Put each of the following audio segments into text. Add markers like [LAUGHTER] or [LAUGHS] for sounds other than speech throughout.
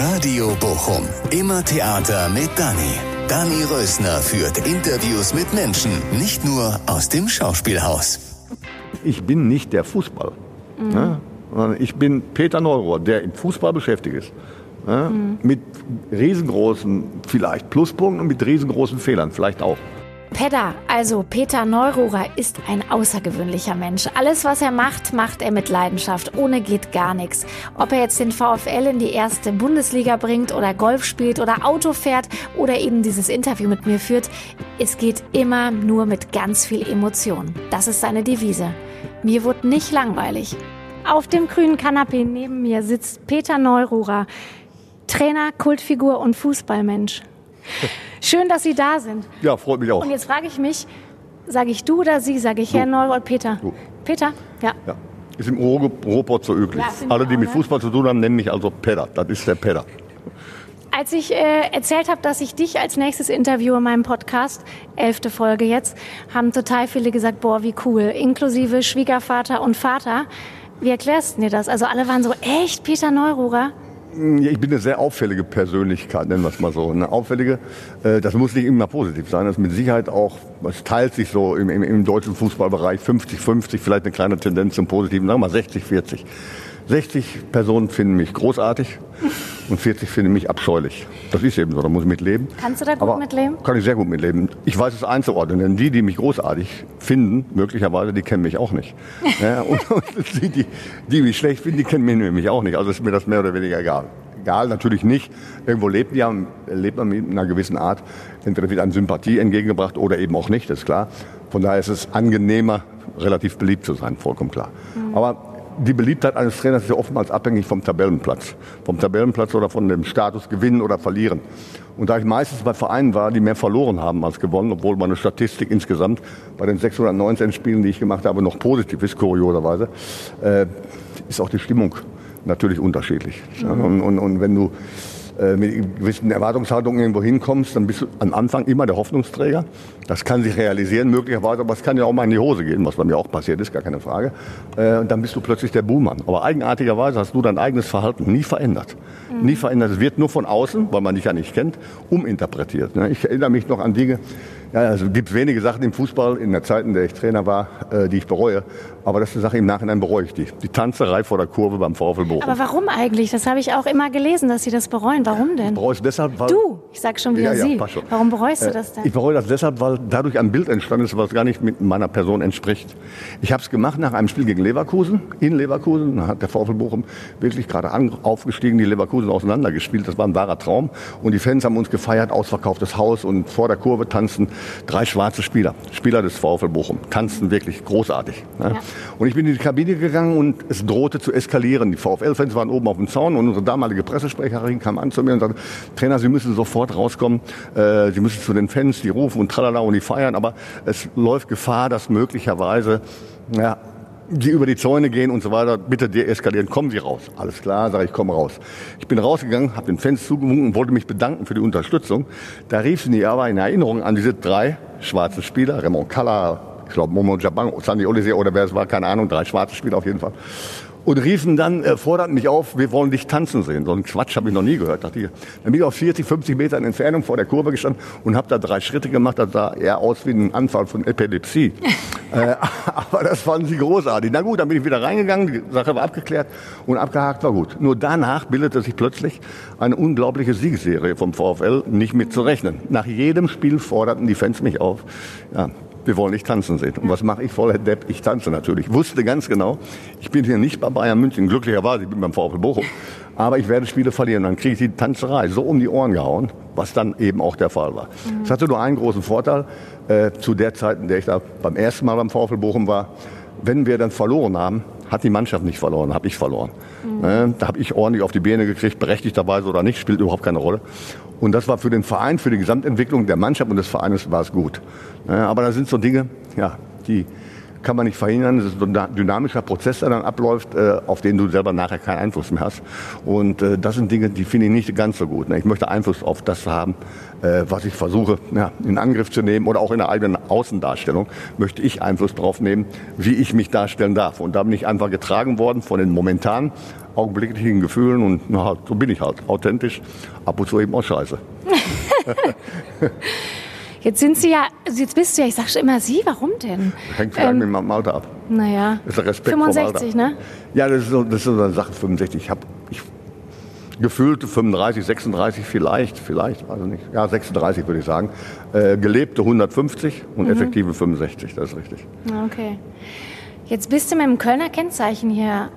Radio Bochum. Immer Theater mit Dani. Dani Rösner führt Interviews mit Menschen, nicht nur aus dem Schauspielhaus. Ich bin nicht der Fußball. Ne? Sondern Ich bin Peter Neurohr, der im Fußball beschäftigt ist. Ne? Mit riesengroßen, vielleicht Pluspunkten und mit riesengroßen Fehlern, vielleicht auch. Pedda, also Peter Neururer, ist ein außergewöhnlicher Mensch. Alles, was er macht, macht er mit Leidenschaft. Ohne geht gar nichts. Ob er jetzt den VfL in die erste Bundesliga bringt oder Golf spielt oder Auto fährt oder eben dieses Interview mit mir führt, es geht immer nur mit ganz viel Emotion. Das ist seine Devise. Mir wurde nicht langweilig. Auf dem grünen Kanapee neben mir sitzt Peter Neururer, Trainer, Kultfigur und Fußballmensch. Schön, dass Sie da sind. Ja, freut mich auch. Und jetzt frage ich mich, sage ich du oder Sie? Sage ich Herr Neuroth, Peter? Du. Peter? Ja. Ja. Ist im Ruhr- Ruhrpott so üblich. Ja, Alle, die auch, mit ne? Fußball zu tun haben, nennen mich also Pedder. Das ist der Pedder. Als ich äh, erzählt habe, dass ich dich als nächstes interviewe in meinem Podcast, elfte Folge jetzt, haben total viele gesagt, boah, wie cool, inklusive Schwiegervater und Vater. Wie erklärst du dir das? Also alle waren so, echt, Peter Neururer? Ich bin eine sehr auffällige Persönlichkeit, nennen wir es mal so. Eine auffällige, äh, das muss nicht immer positiv sein. Das ist mit Sicherheit auch, es teilt sich so im, im, im deutschen Fußballbereich 50-50, vielleicht eine kleine Tendenz zum Positiven, sagen wir mal 60-40. 60 Personen finden mich großartig und 40 finden mich abscheulich. Das ist eben so, da muss ich mit leben. Kannst du da gut Aber mitleben? Kann ich sehr gut mitleben. Ich weiß es einzuordnen, denn die, die mich großartig finden, möglicherweise, die kennen mich auch nicht. ja, [LAUGHS] und, die, die, die mich schlecht finden, die kennen mich nämlich auch nicht. Also ist mir das mehr oder weniger egal. Egal, natürlich nicht. Irgendwo lebt, ja, lebt man mit einer gewissen Art. Entweder wird einem Sympathie entgegengebracht oder eben auch nicht, das ist klar. Von daher ist es angenehmer, relativ beliebt zu sein, vollkommen klar. Aber die Beliebtheit eines Trainers ist ja oftmals abhängig vom Tabellenplatz. Vom Tabellenplatz oder von dem Status gewinnen oder verlieren. Und da ich meistens bei Vereinen war, die mehr verloren haben als gewonnen, obwohl meine Statistik insgesamt bei den 619 Spielen, die ich gemacht habe, noch positiv ist, kurioserweise, äh, ist auch die Stimmung natürlich unterschiedlich. Ja, und, und, und wenn du äh, mit gewissen Erwartungshaltungen irgendwo hinkommst, dann bist du am Anfang immer der Hoffnungsträger. Das kann sich realisieren möglicherweise, aber es kann ja auch mal in die Hose gehen, was bei mir auch passiert ist, gar keine Frage. Äh, Und dann bist du plötzlich der Buhmann. Aber eigenartigerweise hast du dein eigenes Verhalten nie verändert. Nie verändert. Es wird nur von außen, weil man dich ja nicht kennt, uminterpretiert. ne? Ich erinnere mich noch an Dinge, ja, also es gibt wenige Sachen im Fußball, in der Zeit, in der ich Trainer war, äh, die ich bereue. Aber das ist eine Sache, im Nachhinein bereue ich die. Die Tanzerei vor der Kurve beim VfL Bochum. Aber warum eigentlich? Das habe ich auch immer gelesen, dass Sie das bereuen. Warum denn? Ich bereue es deshalb, weil... Du, ich sag schon wieder Ja, ja, Sie. passt schon. Warum bereust du Äh, das denn? Ich bereue das deshalb, weil dadurch ein Bild entstanden ist, was gar nicht mit meiner Person entspricht. Ich habe es gemacht nach einem Spiel gegen Leverkusen, in Leverkusen. Da hat der VfL Bochum wirklich gerade aufgestiegen, die Leverkusen auseinandergespielt. Das war ein wahrer Traum. Und die Fans haben uns gefeiert, ausverkauftes Haus und vor der Kurve tanzen drei schwarze Spieler, Spieler des VfL Bochum, tanzen wirklich großartig. Ne? Und ich bin in die Kabine gegangen und es drohte zu eskalieren. Die VfL-Fans waren oben auf dem Zaun und unsere damalige Pressesprecherin kam an zu mir und sagte, Trainer, Sie müssen sofort rauskommen, äh, Sie müssen zu den Fans, die rufen und tralala und die feiern, aber es läuft Gefahr, dass möglicherweise, ja, die über die Zäune gehen und so weiter, bitte deeskalieren, kommen Sie raus. Alles klar, sage ich, komme raus. Ich bin rausgegangen, habe den Fans zugewunken und wollte mich bedanken für die Unterstützung. Da rief sie mir aber in Erinnerung an diese drei schwarzen Spieler, Raymond Kalla, ich glaube Momo Jabang, Sandy Olise oder wer es war, keine Ahnung, drei schwarze Spieler auf jeden Fall. Und riefen dann, äh, forderten mich auf, wir wollen dich tanzen sehen. So einen Quatsch habe ich noch nie gehört. Dachte ich. Dann bin ich auf 40, 50 Metern Entfernung vor der Kurve gestanden und habe da drei Schritte gemacht. Das sah eher aus wie ein Anfall von Epilepsie. [LAUGHS] äh, [LAUGHS] aber das fanden sie großartig. Na gut, dann bin ich wieder reingegangen, die Sache war abgeklärt und abgehakt war gut. Nur danach bildete sich plötzlich eine unglaubliche Siegesserie vom VfL, nicht mitzurechnen. Nach jedem Spiel forderten die Fans mich auf. Ja, wir wollen dich tanzen sehen. Und was mache ich voller Depp? Ich tanze natürlich. Ich wusste ganz genau, ich bin hier nicht bei Bayern München, glücklicherweise, ich bin beim VfL Bochum. Aber ich werde Spiele verlieren. Dann kriege ich die Tanzerei so um die Ohren gehauen, was dann eben auch der Fall war. Es hatte nur einen großen Vorteil, äh, zu der Zeit, in der ich da beim ersten Mal beim VfL Bochum war. Wenn wir dann verloren haben, hat die Mannschaft nicht verloren, habe ich verloren. Äh, da habe ich ordentlich auf die Beine gekriegt, berechtigterweise oder nicht, spielt überhaupt keine Rolle. Und das war für den Verein, für die Gesamtentwicklung der Mannschaft und des Vereines war es gut. Äh, aber da sind so Dinge, ja, die kann man nicht verhindern. Es ist so ein dynamischer Prozess, der dann abläuft, äh, auf den du selber nachher keinen Einfluss mehr hast. Und äh, das sind Dinge, die finde ich nicht ganz so gut. Ne? Ich möchte Einfluss auf das haben, äh, was ich versuche in Angriff zu nehmen oder auch in der eigenen Außendarstellung möchte ich Einfluss drauf nehmen, wie ich mich darstellen darf. Und da bin ich einfach getragen worden von den momentanen augenblicklichen Gefühlen und na, so bin ich halt authentisch, ab und zu eben auch scheiße. [LAUGHS] [LAUGHS] Jetzt sind Sie ja, jetzt bist du ja, ich sage schon immer Sie, warum denn? Hängt vielleicht ähm, mit meinem Alter ab. Naja, das ist Respekt 65, ne? Ja, das ist, so, das ist so eine Sache, 65. Ich habe ich, gefühlte 35, 36 vielleicht, vielleicht, also nicht, ja 36 würde ich sagen. Äh, gelebte 150 und mhm. effektive 65, das ist richtig. Okay. Jetzt bist du mit dem Kölner Kennzeichen hier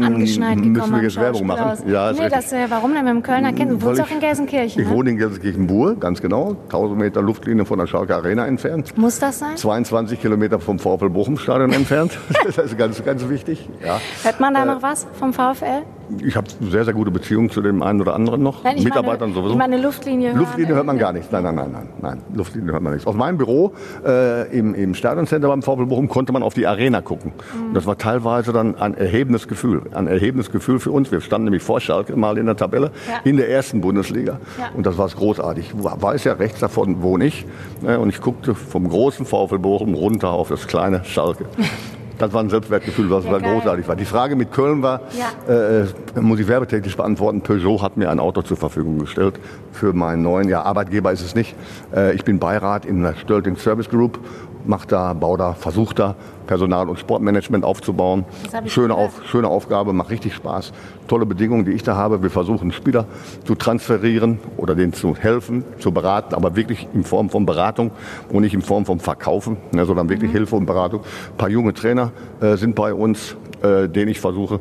angeschneit gekommen. Müssen wir jetzt Werbung machen? Ja, nee, das, äh, warum denn mit dem Kölner Kennzeichen? Du wohnst auch in Gelsenkirchen, Ich ne? wohne in Gelsenkirchen-Buhr, ganz genau. 1000 Meter Luftlinie von der Schalke Arena entfernt. Muss das sein? 22 Kilometer vom VfL Bochum-Stadion entfernt. [LAUGHS] das ist ganz, ganz wichtig. Ja. Hört man da äh, noch was vom VfL? Ich habe sehr, sehr gute Beziehungen zu dem einen oder anderen noch. Nein, Mitarbeitern meine, sowieso. Ich meine Luftlinie. Luftlinie hört man gar nichts. Nein, nein, nein, nein, nein. Luftlinie hört man nichts. Aus meinem Büro äh, im, im Stadioncenter beim VfL Bochum konnte man auf die Arena gucken. Mhm. Und das war teilweise dann ein erhebendes Gefühl. Ein erhebendes Gefühl für uns. Wir standen nämlich vor Schalke mal in der Tabelle ja. in der ersten Bundesliga. Ja. Und das war großartig. Ich weiß ja, rechts davon wohne ich. Ne, und ich guckte vom großen VfL Bochum runter auf das kleine Schalke. [LAUGHS] Das war ein Selbstwertgefühl, was ja, großartig war. Die Frage mit Köln war, ja. äh, muss ich werbetechnisch beantworten, Peugeot hat mir ein Auto zur Verfügung gestellt für meinen neuen, ja Arbeitgeber ist es nicht. Äh, ich bin Beirat in der Stölting Service Group macht da, baut da, versucht da Personal- und Sportmanagement aufzubauen. Schöne, auf, schöne Aufgabe, macht richtig Spaß. Tolle Bedingungen, die ich da habe. Wir versuchen Spieler zu transferieren oder denen zu helfen, zu beraten, aber wirklich in Form von Beratung und nicht in Form von Verkaufen, ne, sondern wirklich mhm. Hilfe und Beratung. Ein paar junge Trainer äh, sind bei uns, äh, denen ich versuche,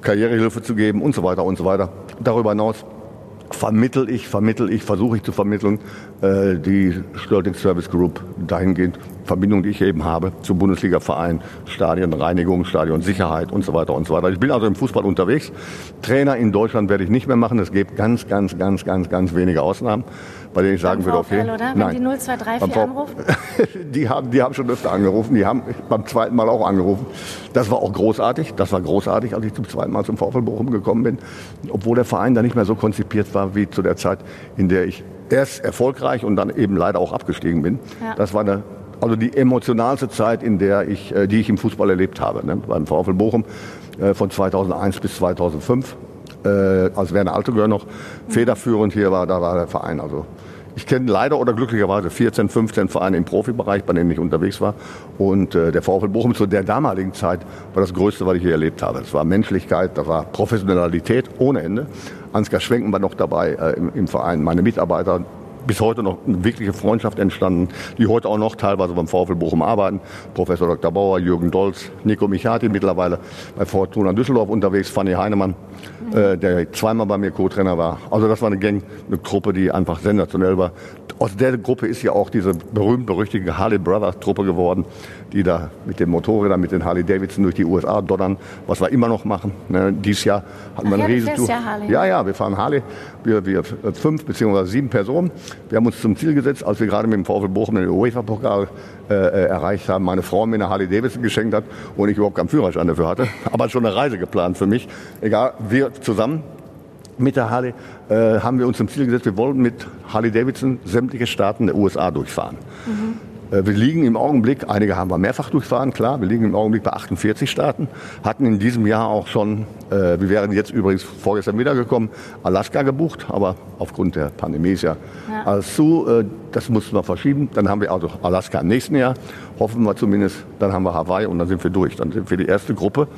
Karrierehilfe zu geben und so weiter und so weiter. Darüber hinaus vermittel ich, vermittel ich, versuche ich zu vermitteln, äh, die Stölting Service Group dahingehend Verbindung, die ich eben habe zum Bundesliga-Verein, Stadionreinigung, Stadionsicherheit und so weiter und so weiter. Ich bin also im Fußball unterwegs. Trainer in Deutschland werde ich nicht mehr machen. Es gibt ganz, ganz, ganz, ganz, ganz wenige Ausnahmen, bei denen ich sagen würde, okay. Oder? Wenn nein. die 0234 anrufen? [LAUGHS] die, haben, die haben schon öfter angerufen. Die haben beim zweiten Mal auch angerufen. Das war auch großartig. Das war großartig, als ich zum zweiten Mal zum VfL Bochum gekommen bin. Obwohl der Verein da nicht mehr so konzipiert war wie zu der Zeit, in der ich erst erfolgreich und dann eben leider auch abgestiegen bin. Ja. Das war eine also die emotionalste Zeit, in der ich, äh, die ich im Fußball erlebt habe, ne? beim VfL Bochum äh, von 2001 bis 2005. Äh, als Werner Altegör noch federführend hier war, da war der Verein. Also ich kenne leider oder glücklicherweise 14, 15 Vereine im Profibereich, bei denen ich unterwegs war. Und äh, der VfL Bochum zu der damaligen Zeit war das Größte, was ich hier erlebt habe. Es war Menschlichkeit, da war Professionalität ohne Ende. Ansgar Schwenken war noch dabei äh, im, im Verein, meine Mitarbeiter, bis heute noch eine wirkliche Freundschaft entstanden, die heute auch noch teilweise beim VfL Bochum arbeiten. Professor Dr. Bauer, Jürgen Dolz, Nico Michati mittlerweile bei Fortuna Düsseldorf unterwegs, Fanny Heinemann, äh, der zweimal bei mir Co-Trainer war. Also das war eine Gang, eine Gruppe, die einfach sensationell war. Aus der Gruppe ist ja auch diese berühmt-berüchtigte Harley Brothers Truppe geworden, die da mit den Motorrädern, mit den Harley Davidson durch die USA donnern, was wir immer noch machen. Ne, dieses Jahr hatten wir eine Riesentour. Ja, ja, wir fahren Harley. Wir, wir fünf beziehungsweise sieben Personen. Wir haben uns zum Ziel gesetzt, als wir gerade mit dem VfL Bochum den UEFA-Pokal äh, äh, erreicht haben, meine Frau mir eine Harley Davidson geschenkt hat und ich überhaupt keinen Führerschein dafür hatte, aber schon eine Reise geplant für mich. Egal, wir zusammen mit der Harley äh, haben wir uns zum Ziel gesetzt, wir wollen mit Harley Davidson sämtliche Staaten der USA durchfahren. Mhm. Äh, wir liegen im Augenblick, einige haben wir mehrfach durchfahren, klar, wir liegen im Augenblick bei 48 Staaten, hatten in diesem Jahr auch schon, äh, wir wären jetzt übrigens vorgestern wiedergekommen, Alaska gebucht, aber aufgrund der Pandemie ist ja, ja. alles zu, äh, das mussten wir verschieben. Dann haben wir also Alaska im nächsten Jahr, hoffen wir zumindest, dann haben wir Hawaii und dann sind wir durch. Dann sind wir die erste Gruppe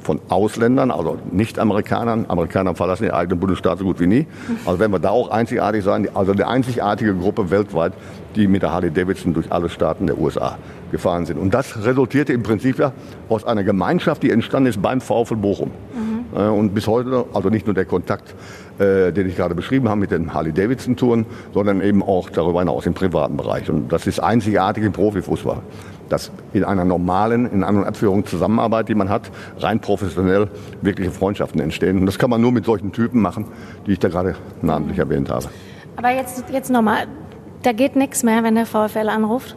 von Ausländern, also Nicht-Amerikanern. Amerikaner verlassen den eigenen Bundesstaat so gut wie nie. Also werden wir da auch einzigartig sein. Also eine einzigartige Gruppe weltweit, die mit der Harley Davidson durch alle Staaten der USA gefahren sind. Und das resultierte im Prinzip ja aus einer Gemeinschaft, die entstanden ist beim VfL Bochum. Mhm. Und bis heute, also nicht nur der Kontakt, äh, den ich gerade beschrieben habe mit den Harley-Davidson-Touren, sondern eben auch darüber hinaus im privaten Bereich. Und das ist einzigartig im Profifußball dass in einer normalen, in einer Abführung Zusammenarbeit, die man hat, rein professionell wirkliche Freundschaften entstehen. Und das kann man nur mit solchen Typen machen, die ich da gerade namentlich erwähnt habe. Aber jetzt, jetzt nochmal, da geht nichts mehr, wenn der VfL anruft?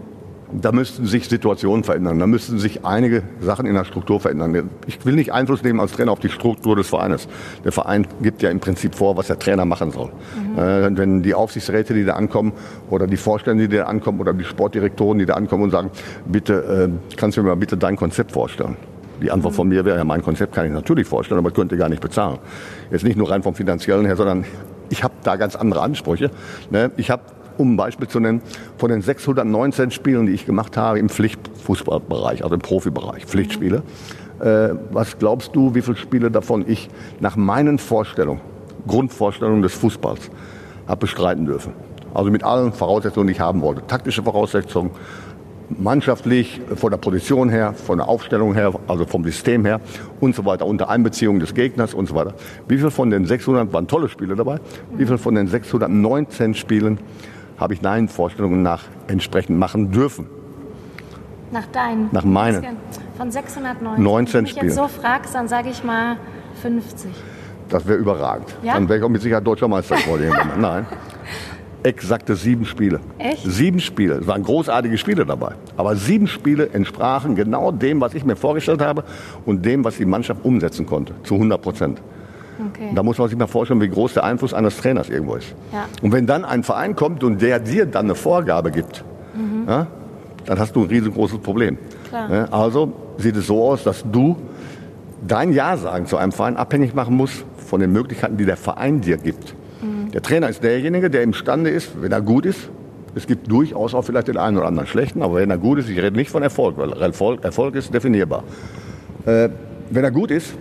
Da müssten sich Situationen verändern. Da müssten sich einige Sachen in der Struktur verändern. Ich will nicht Einfluss nehmen als Trainer auf die Struktur des Vereines. Der Verein gibt ja im Prinzip vor, was der Trainer machen soll. Mhm. Äh, wenn die Aufsichtsräte, die da ankommen, oder die Vorstände, die da ankommen, oder die Sportdirektoren, die da ankommen und sagen, bitte, äh, kannst du mir mal bitte dein Konzept vorstellen? Die Antwort von mir wäre, ja, mein Konzept kann ich natürlich vorstellen, aber könnte gar nicht bezahlen. Jetzt nicht nur rein vom finanziellen her, sondern ich habe da ganz andere Ansprüche. Ne? Ich habe um ein Beispiel zu nennen, von den 619 Spielen, die ich gemacht habe im Pflichtfußballbereich, also im Profibereich, Pflichtspiele, äh, was glaubst du, wie viele Spiele davon ich nach meinen Vorstellungen, Grundvorstellungen des Fußballs, habe bestreiten dürfen? Also mit allen Voraussetzungen, die ich haben wollte. Taktische Voraussetzungen, mannschaftlich, von der Position her, von der Aufstellung her, also vom System her und so weiter, unter Einbeziehung des Gegners und so weiter. Wie viel von den 600 waren tolle Spiele dabei? Wie viel von den 619 Spielen habe ich deinen Vorstellungen nach entsprechend machen dürfen. Nach deinen? Nach meinen. Von 619. 19 Wenn du mich jetzt so fragst, dann sage ich mal 50. Das wäre überragend. Ja? Dann wäre ich auch mit Sicherheit deutscher Meister geworden. Nein. [LAUGHS] Exakte sieben Spiele. Echt? Sieben Spiele. Es waren großartige Spiele dabei. Aber sieben Spiele entsprachen genau dem, was ich mir vorgestellt habe und dem, was die Mannschaft umsetzen konnte. Zu 100 Prozent. Okay. Da muss man sich mal vorstellen, wie groß der Einfluss eines Trainers irgendwo ist. Ja. Und wenn dann ein Verein kommt und der dir dann eine Vorgabe gibt, mhm. ja, dann hast du ein riesengroßes Problem. Ja, also sieht es so aus, dass du dein Ja sagen zu einem Verein abhängig machen musst von den Möglichkeiten, die der Verein dir gibt. Mhm. Der Trainer ist derjenige, der imstande ist, wenn er gut ist, es gibt durchaus auch vielleicht den einen oder anderen schlechten, aber wenn er gut ist, ich rede nicht von Erfolg, weil Erfolg, Erfolg ist definierbar. Äh, wenn er gut ist,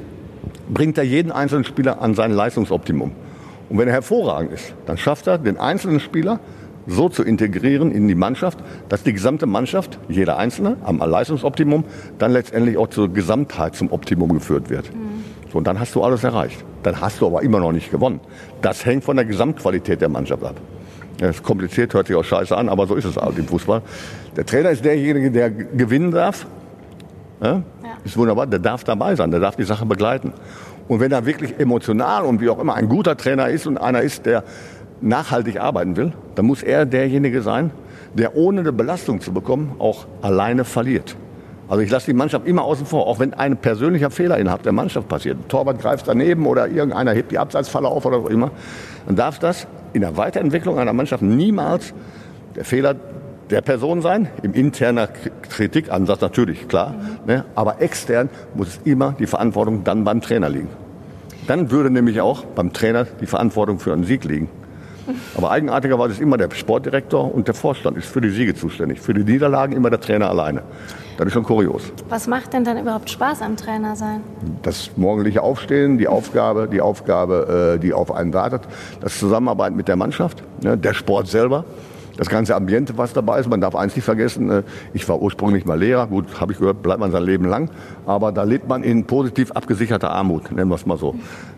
bringt er jeden einzelnen Spieler an sein Leistungsoptimum. Und wenn er hervorragend ist, dann schafft er, den einzelnen Spieler so zu integrieren in die Mannschaft, dass die gesamte Mannschaft, jeder Einzelne am Leistungsoptimum, dann letztendlich auch zur Gesamtheit zum Optimum geführt wird. Mhm. So, und dann hast du alles erreicht. Dann hast du aber immer noch nicht gewonnen. Das hängt von der Gesamtqualität der Mannschaft ab. Das ist kompliziert, hört sich auch scheiße an, aber so ist es halt im Fußball. Der Trainer ist derjenige, der gewinnen darf. Ja? Ist wunderbar, der darf dabei sein, der darf die Sache begleiten. Und wenn er wirklich emotional und wie auch immer ein guter Trainer ist und einer ist, der nachhaltig arbeiten will, dann muss er derjenige sein, der ohne eine Belastung zu bekommen auch alleine verliert. Also ich lasse die Mannschaft immer außen vor, auch wenn ein persönlicher Fehler innerhalb der Mannschaft passiert. Ein Torwart greift daneben oder irgendeiner hebt die Abseitsfalle auf oder was immer. Dann darf das in der Weiterentwicklung einer Mannschaft niemals der Fehler der Person sein, im interner Kritikansatz natürlich, klar. Mhm. Ne? Aber extern muss es immer die Verantwortung dann beim Trainer liegen. Dann würde nämlich auch beim Trainer die Verantwortung für einen Sieg liegen. Aber eigenartigerweise ist immer der Sportdirektor und der Vorstand ist für die Siege zuständig. Für die Niederlagen immer der Trainer alleine. Das ist schon kurios. Was macht denn dann überhaupt Spaß am Trainer sein? Das morgendliche Aufstehen, die Aufgabe, die Aufgabe, äh, die auf einen wartet, das Zusammenarbeiten mit der Mannschaft, ne? der Sport selber das ganze Ambiente, was dabei ist. Man darf eins nicht vergessen, äh, ich war ursprünglich mal Lehrer, gut, habe ich gehört, bleibt man sein Leben lang, aber da lebt man in positiv abgesicherter Armut, nennen wir es mal so.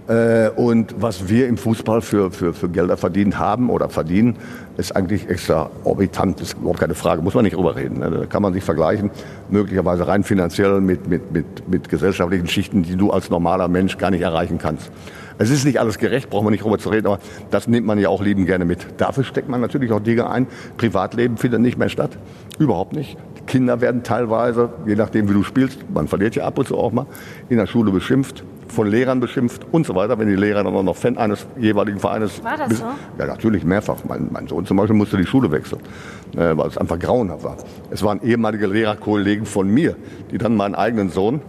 Äh, und was wir im Fußball für, für, für Gelder verdient haben oder verdienen, ist eigentlich extraorbitant, ist überhaupt keine Frage, muss man nicht drüber reden. Ne? Da kann man sich vergleichen, möglicherweise rein finanziell mit, mit, mit, mit gesellschaftlichen Schichten, die du als normaler Mensch gar nicht erreichen kannst. Es ist nicht alles gerecht, brauchen wir nicht drüber zu reden, aber das nimmt man ja auch lieben gerne mit. Dafür steckt man natürlich auch Dinge ein. Privatleben findet nicht mehr statt. Überhaupt nicht. Die Kinder werden teilweise, je nachdem wie du spielst, man verliert ja ab und zu auch mal, in der Schule beschimpft, von Lehrern beschimpft und so weiter, wenn die Lehrer dann auch noch Fan eines jeweiligen Vereines War das so? Ja, natürlich mehrfach. Mein, mein Sohn zum Beispiel musste die Schule wechseln, äh, weil es einfach grauenhaft war. Es waren ehemalige Lehrerkollegen von mir, die dann meinen eigenen Sohn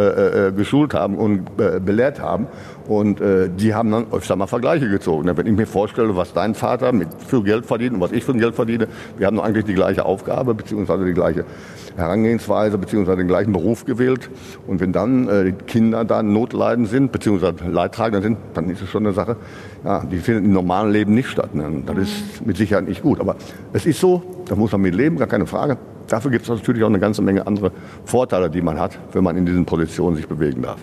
äh, äh, äh, geschult haben und belehrt haben. Und die haben dann öfter mal Vergleiche gezogen. Wenn ich mir vorstelle, was dein Vater mit für Geld verdient und was ich für Geld verdiene, wir haben doch eigentlich die gleiche Aufgabe beziehungsweise die gleiche Herangehensweise beziehungsweise den gleichen Beruf gewählt. Und wenn dann äh, die Kinder da Notleiden sind beziehungsweise Leidtragender sind, dann ist es schon eine Sache, ja, die findet im normalen Leben nicht statt. Ne? Das ist mit Sicherheit nicht gut. Aber es ist so, da muss man mit leben, gar keine Frage. Dafür gibt es natürlich auch eine ganze Menge andere Vorteile, die man hat, wenn man in diesen Positionen sich bewegen darf.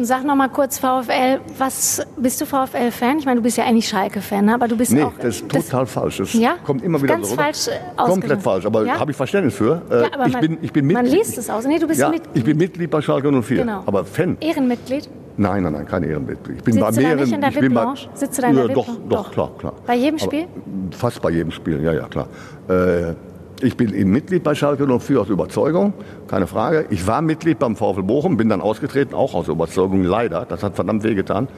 Und sag noch mal kurz VfL, was bist du VfL-Fan? Ich meine, du bist ja eigentlich Schalke-Fan, ne? aber du bist nee, auch. das ist total das, falsch. Das ja? kommt immer wieder Ganz so. falsch äh, Komplett falsch, aber ja? habe ich Verständnis für. Äh, ja, aber ich, man, bin, ich bin Mitglied. Man liest es aus. Nee, du bist ja, Mitglied. Ich bin Mitglied bei Schalke 04. Genau. Aber Fan. Ehrenmitglied? Nein, nein, nein, kein Ehrenmitglied. Ich bin Sitzt bei du mehreren. da nicht in der ich bin bei, Sitzt du da in der ja, doch, doch, doch, klar, klar. Bei jedem Spiel? Aber fast bei jedem Spiel, ja, ja, klar. Äh, Ich bin eben Mitglied bei Schalke 04 aus Überzeugung, keine Frage. Ich war Mitglied beim VfL Bochum, bin dann ausgetreten, auch aus Überzeugung, leider. Das hat verdammt wehgetan.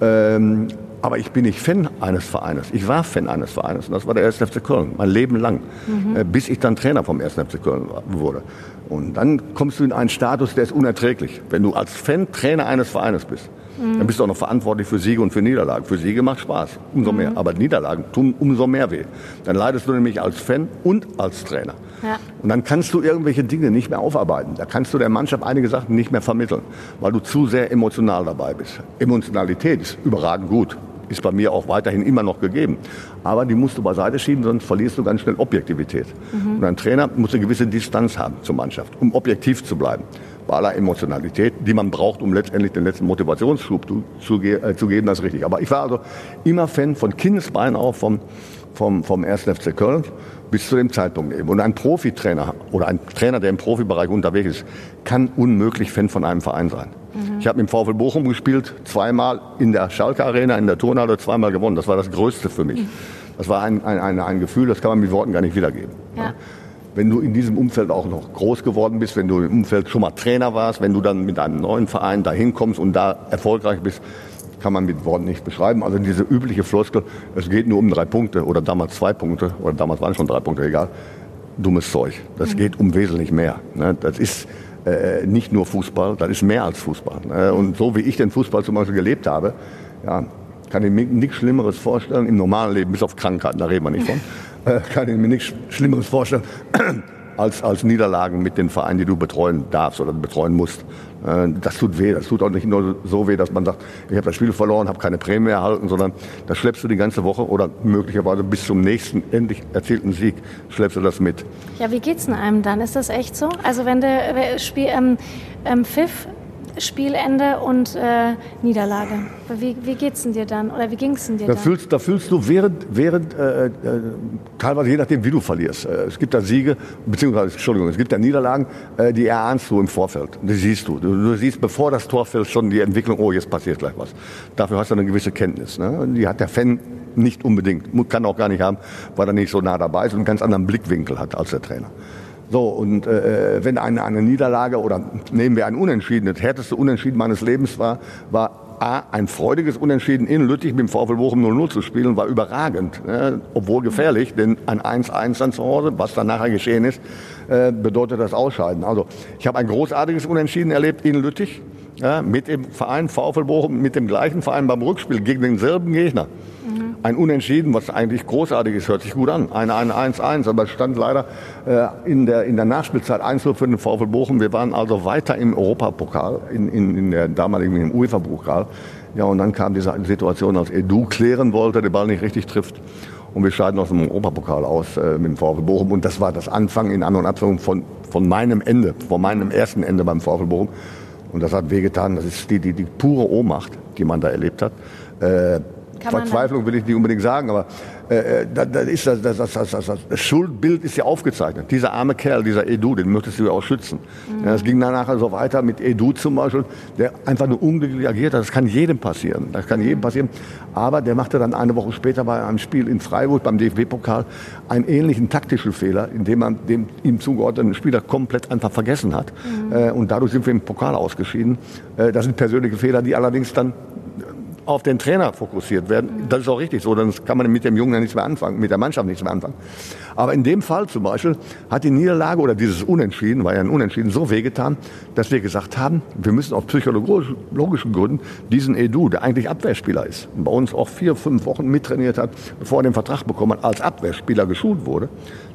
Ähm, aber ich bin nicht Fan eines Vereines. Ich war Fan eines Vereines und das war der 1. FC Köln, mein Leben lang, mhm. äh, bis ich dann Trainer vom 1. FC Köln wurde. Und dann kommst du in einen Status, der ist unerträglich. Wenn du als Fan Trainer eines Vereines bist, mhm. dann bist du auch noch verantwortlich für Siege und für Niederlagen. Für Siege macht Spaß, umso mehr. Mhm. Aber Niederlagen tun umso mehr weh. Dann leidest du nämlich als Fan und als Trainer. Ja. Und dann kannst du irgendwelche Dinge nicht mehr aufarbeiten. Da kannst du der Mannschaft einige Sachen nicht mehr vermitteln, weil du zu sehr emotional dabei bist. Emotionalität ist überragend gut ist bei mir auch weiterhin immer noch gegeben. Aber die musst du beiseite schieben, sonst verlierst du ganz schnell Objektivität. Mhm. Und ein Trainer muss eine gewisse Distanz haben zur Mannschaft, um objektiv zu bleiben. Aller Emotionalität, die man braucht, um letztendlich den letzten Motivationsschub zu, zu, äh, zu geben, das ist richtig. Aber ich war also immer Fan von Kindesbein auf vom, vom, vom 1. FC Köln bis zu dem Zeitpunkt eben. Und ein Profitrainer oder ein Trainer, der im Profibereich unterwegs ist, kann unmöglich Fan von einem Verein sein. Mhm. Ich habe im VfL Bochum gespielt, zweimal in der Schalke Arena, in der Turnhalle, zweimal gewonnen. Das war das Größte für mich. Mhm. Das war ein, ein, ein, ein, Gefühl, das kann man mit Worten gar nicht wiedergeben. Ja. Wenn du in diesem Umfeld auch noch groß geworden bist, wenn du im Umfeld schon mal Trainer warst, wenn du dann mit einem neuen Verein dahin kommst und da erfolgreich bist, kann man mit Worten nicht beschreiben. Also diese übliche Floskel, es geht nur um drei Punkte oder damals zwei Punkte oder damals waren schon drei Punkte, egal. Dummes Zeug. Das mhm. geht um wesentlich mehr. Ne? Das ist äh, nicht nur Fußball, das ist mehr als Fußball. Ne? Und so wie ich den Fußball zum Beispiel gelebt habe, ja, kann ich mir nichts Schlimmeres vorstellen im normalen Leben, bis auf Krankheiten, da reden wir nicht von, [LAUGHS] kann ich mir nichts Schlimmeres vorstellen [CLEARS THROAT] als, als Niederlagen mit den Vereinen, die du betreuen darfst oder betreuen musst. Äh, das tut weh. Das tut auch nicht nur so weh, dass man sagt, ich habe das Spiel verloren, habe keine Prämie erhalten, sondern da schleppst du die ganze Woche oder möglicherweise bis zum nächsten endlich erzielten Sieg schleppst du das mit. Ja, wie geht's denn einem dann? Ist das echt so? Also wenn der Spiel ähm, ähm, Pfiff Spielende und äh, Niederlage. Wie, wie geht's denn dir dann? Oder wie ging's denn dir da dann? Fühlst, da fühlst du während, während äh, äh, teilweise je nachdem, wie du verlierst. Äh, es gibt da Siege, beziehungsweise, Entschuldigung, es gibt da Niederlagen, äh, die erahnst du im Vorfeld. Die siehst du. du. du. siehst, bevor das Tor fällt, schon die Entwicklung, oh, jetzt passiert gleich was. Dafür hast du eine gewisse Kenntnis. Ne? Die hat der Fan nicht unbedingt, kann auch gar nicht haben, weil er nicht so nah dabei ist und einen ganz anderen Blickwinkel hat als der Trainer. So, und äh, wenn eine, eine Niederlage oder nehmen wir ein Unentschieden, das härteste Unentschieden meines Lebens war, war A, ein freudiges Unentschieden in Lüttich mit dem VfL Bochum 0-0 zu spielen, war überragend, ne? obwohl gefährlich, denn ein 1-1 dann zu Hause, was dann nachher geschehen ist, äh, bedeutet das Ausscheiden. Also ich habe ein großartiges Unentschieden erlebt in Lüttich ja, mit dem Verein VfL Bochum, mit dem gleichen Verein beim Rückspiel gegen denselben Gegner ein Unentschieden, was eigentlich großartig ist, hört sich gut an. Ein 1-1, aber es stand leider äh, in, der, in der Nachspielzeit 1 für den VfL Bochum. Wir waren also weiter im Europapokal, in, in, in der damaligen UEFA-Pokal. Ja, und dann kam diese Situation, als Edu klären wollte, den Ball nicht richtig trifft. Und wir scheiden aus dem Europapokal aus äh, mit dem VfL Bochum. Und das war das Anfang in An- und Abführung von, von meinem Ende, von meinem ersten Ende beim VfL Bochum. Und das hat wehgetan. Das ist die, die, die pure Ohnmacht, die man da erlebt hat. Äh, Verzweiflung will ich nicht unbedingt sagen, aber äh, äh da, da ist das, das, das, das, das, das Schuldbild ist ja aufgezeichnet. Dieser arme Kerl, dieser Edu, den möchtest du ja auch schützen. Mhm. Ja, das ging dann nachher so weiter mit Edu zum Beispiel, der einfach nur unglücklich agiert hat. Das kann jedem passieren. Das kann jedem passieren. Aber der machte dann eine Woche später bei einem Spiel in Freiburg beim DFB-Pokal einen ähnlichen taktischen Fehler, indem man dem ihm zugeordneten Spieler komplett einfach vergessen hat. Mhm. Äh, und dadurch sind wir im Pokal ausgeschieden. Äh, das sind persönliche Fehler, die allerdings dann auf den Trainer fokussiert werden. Das ist auch richtig so, dann kann man mit dem Jungen ja nichts mehr anfangen, mit der Mannschaft nichts mehr anfangen. Aber in dem Fall zum Beispiel hat die Niederlage oder dieses Unentschieden, war ja ein Unentschieden, so wehgetan, dass wir gesagt haben, wir müssen aus psychologischen Gründen diesen Edu, der eigentlich Abwehrspieler ist, bei uns auch vier, fünf Wochen mittrainiert hat, bevor er den Vertrag bekommen hat, als Abwehrspieler geschult wurde,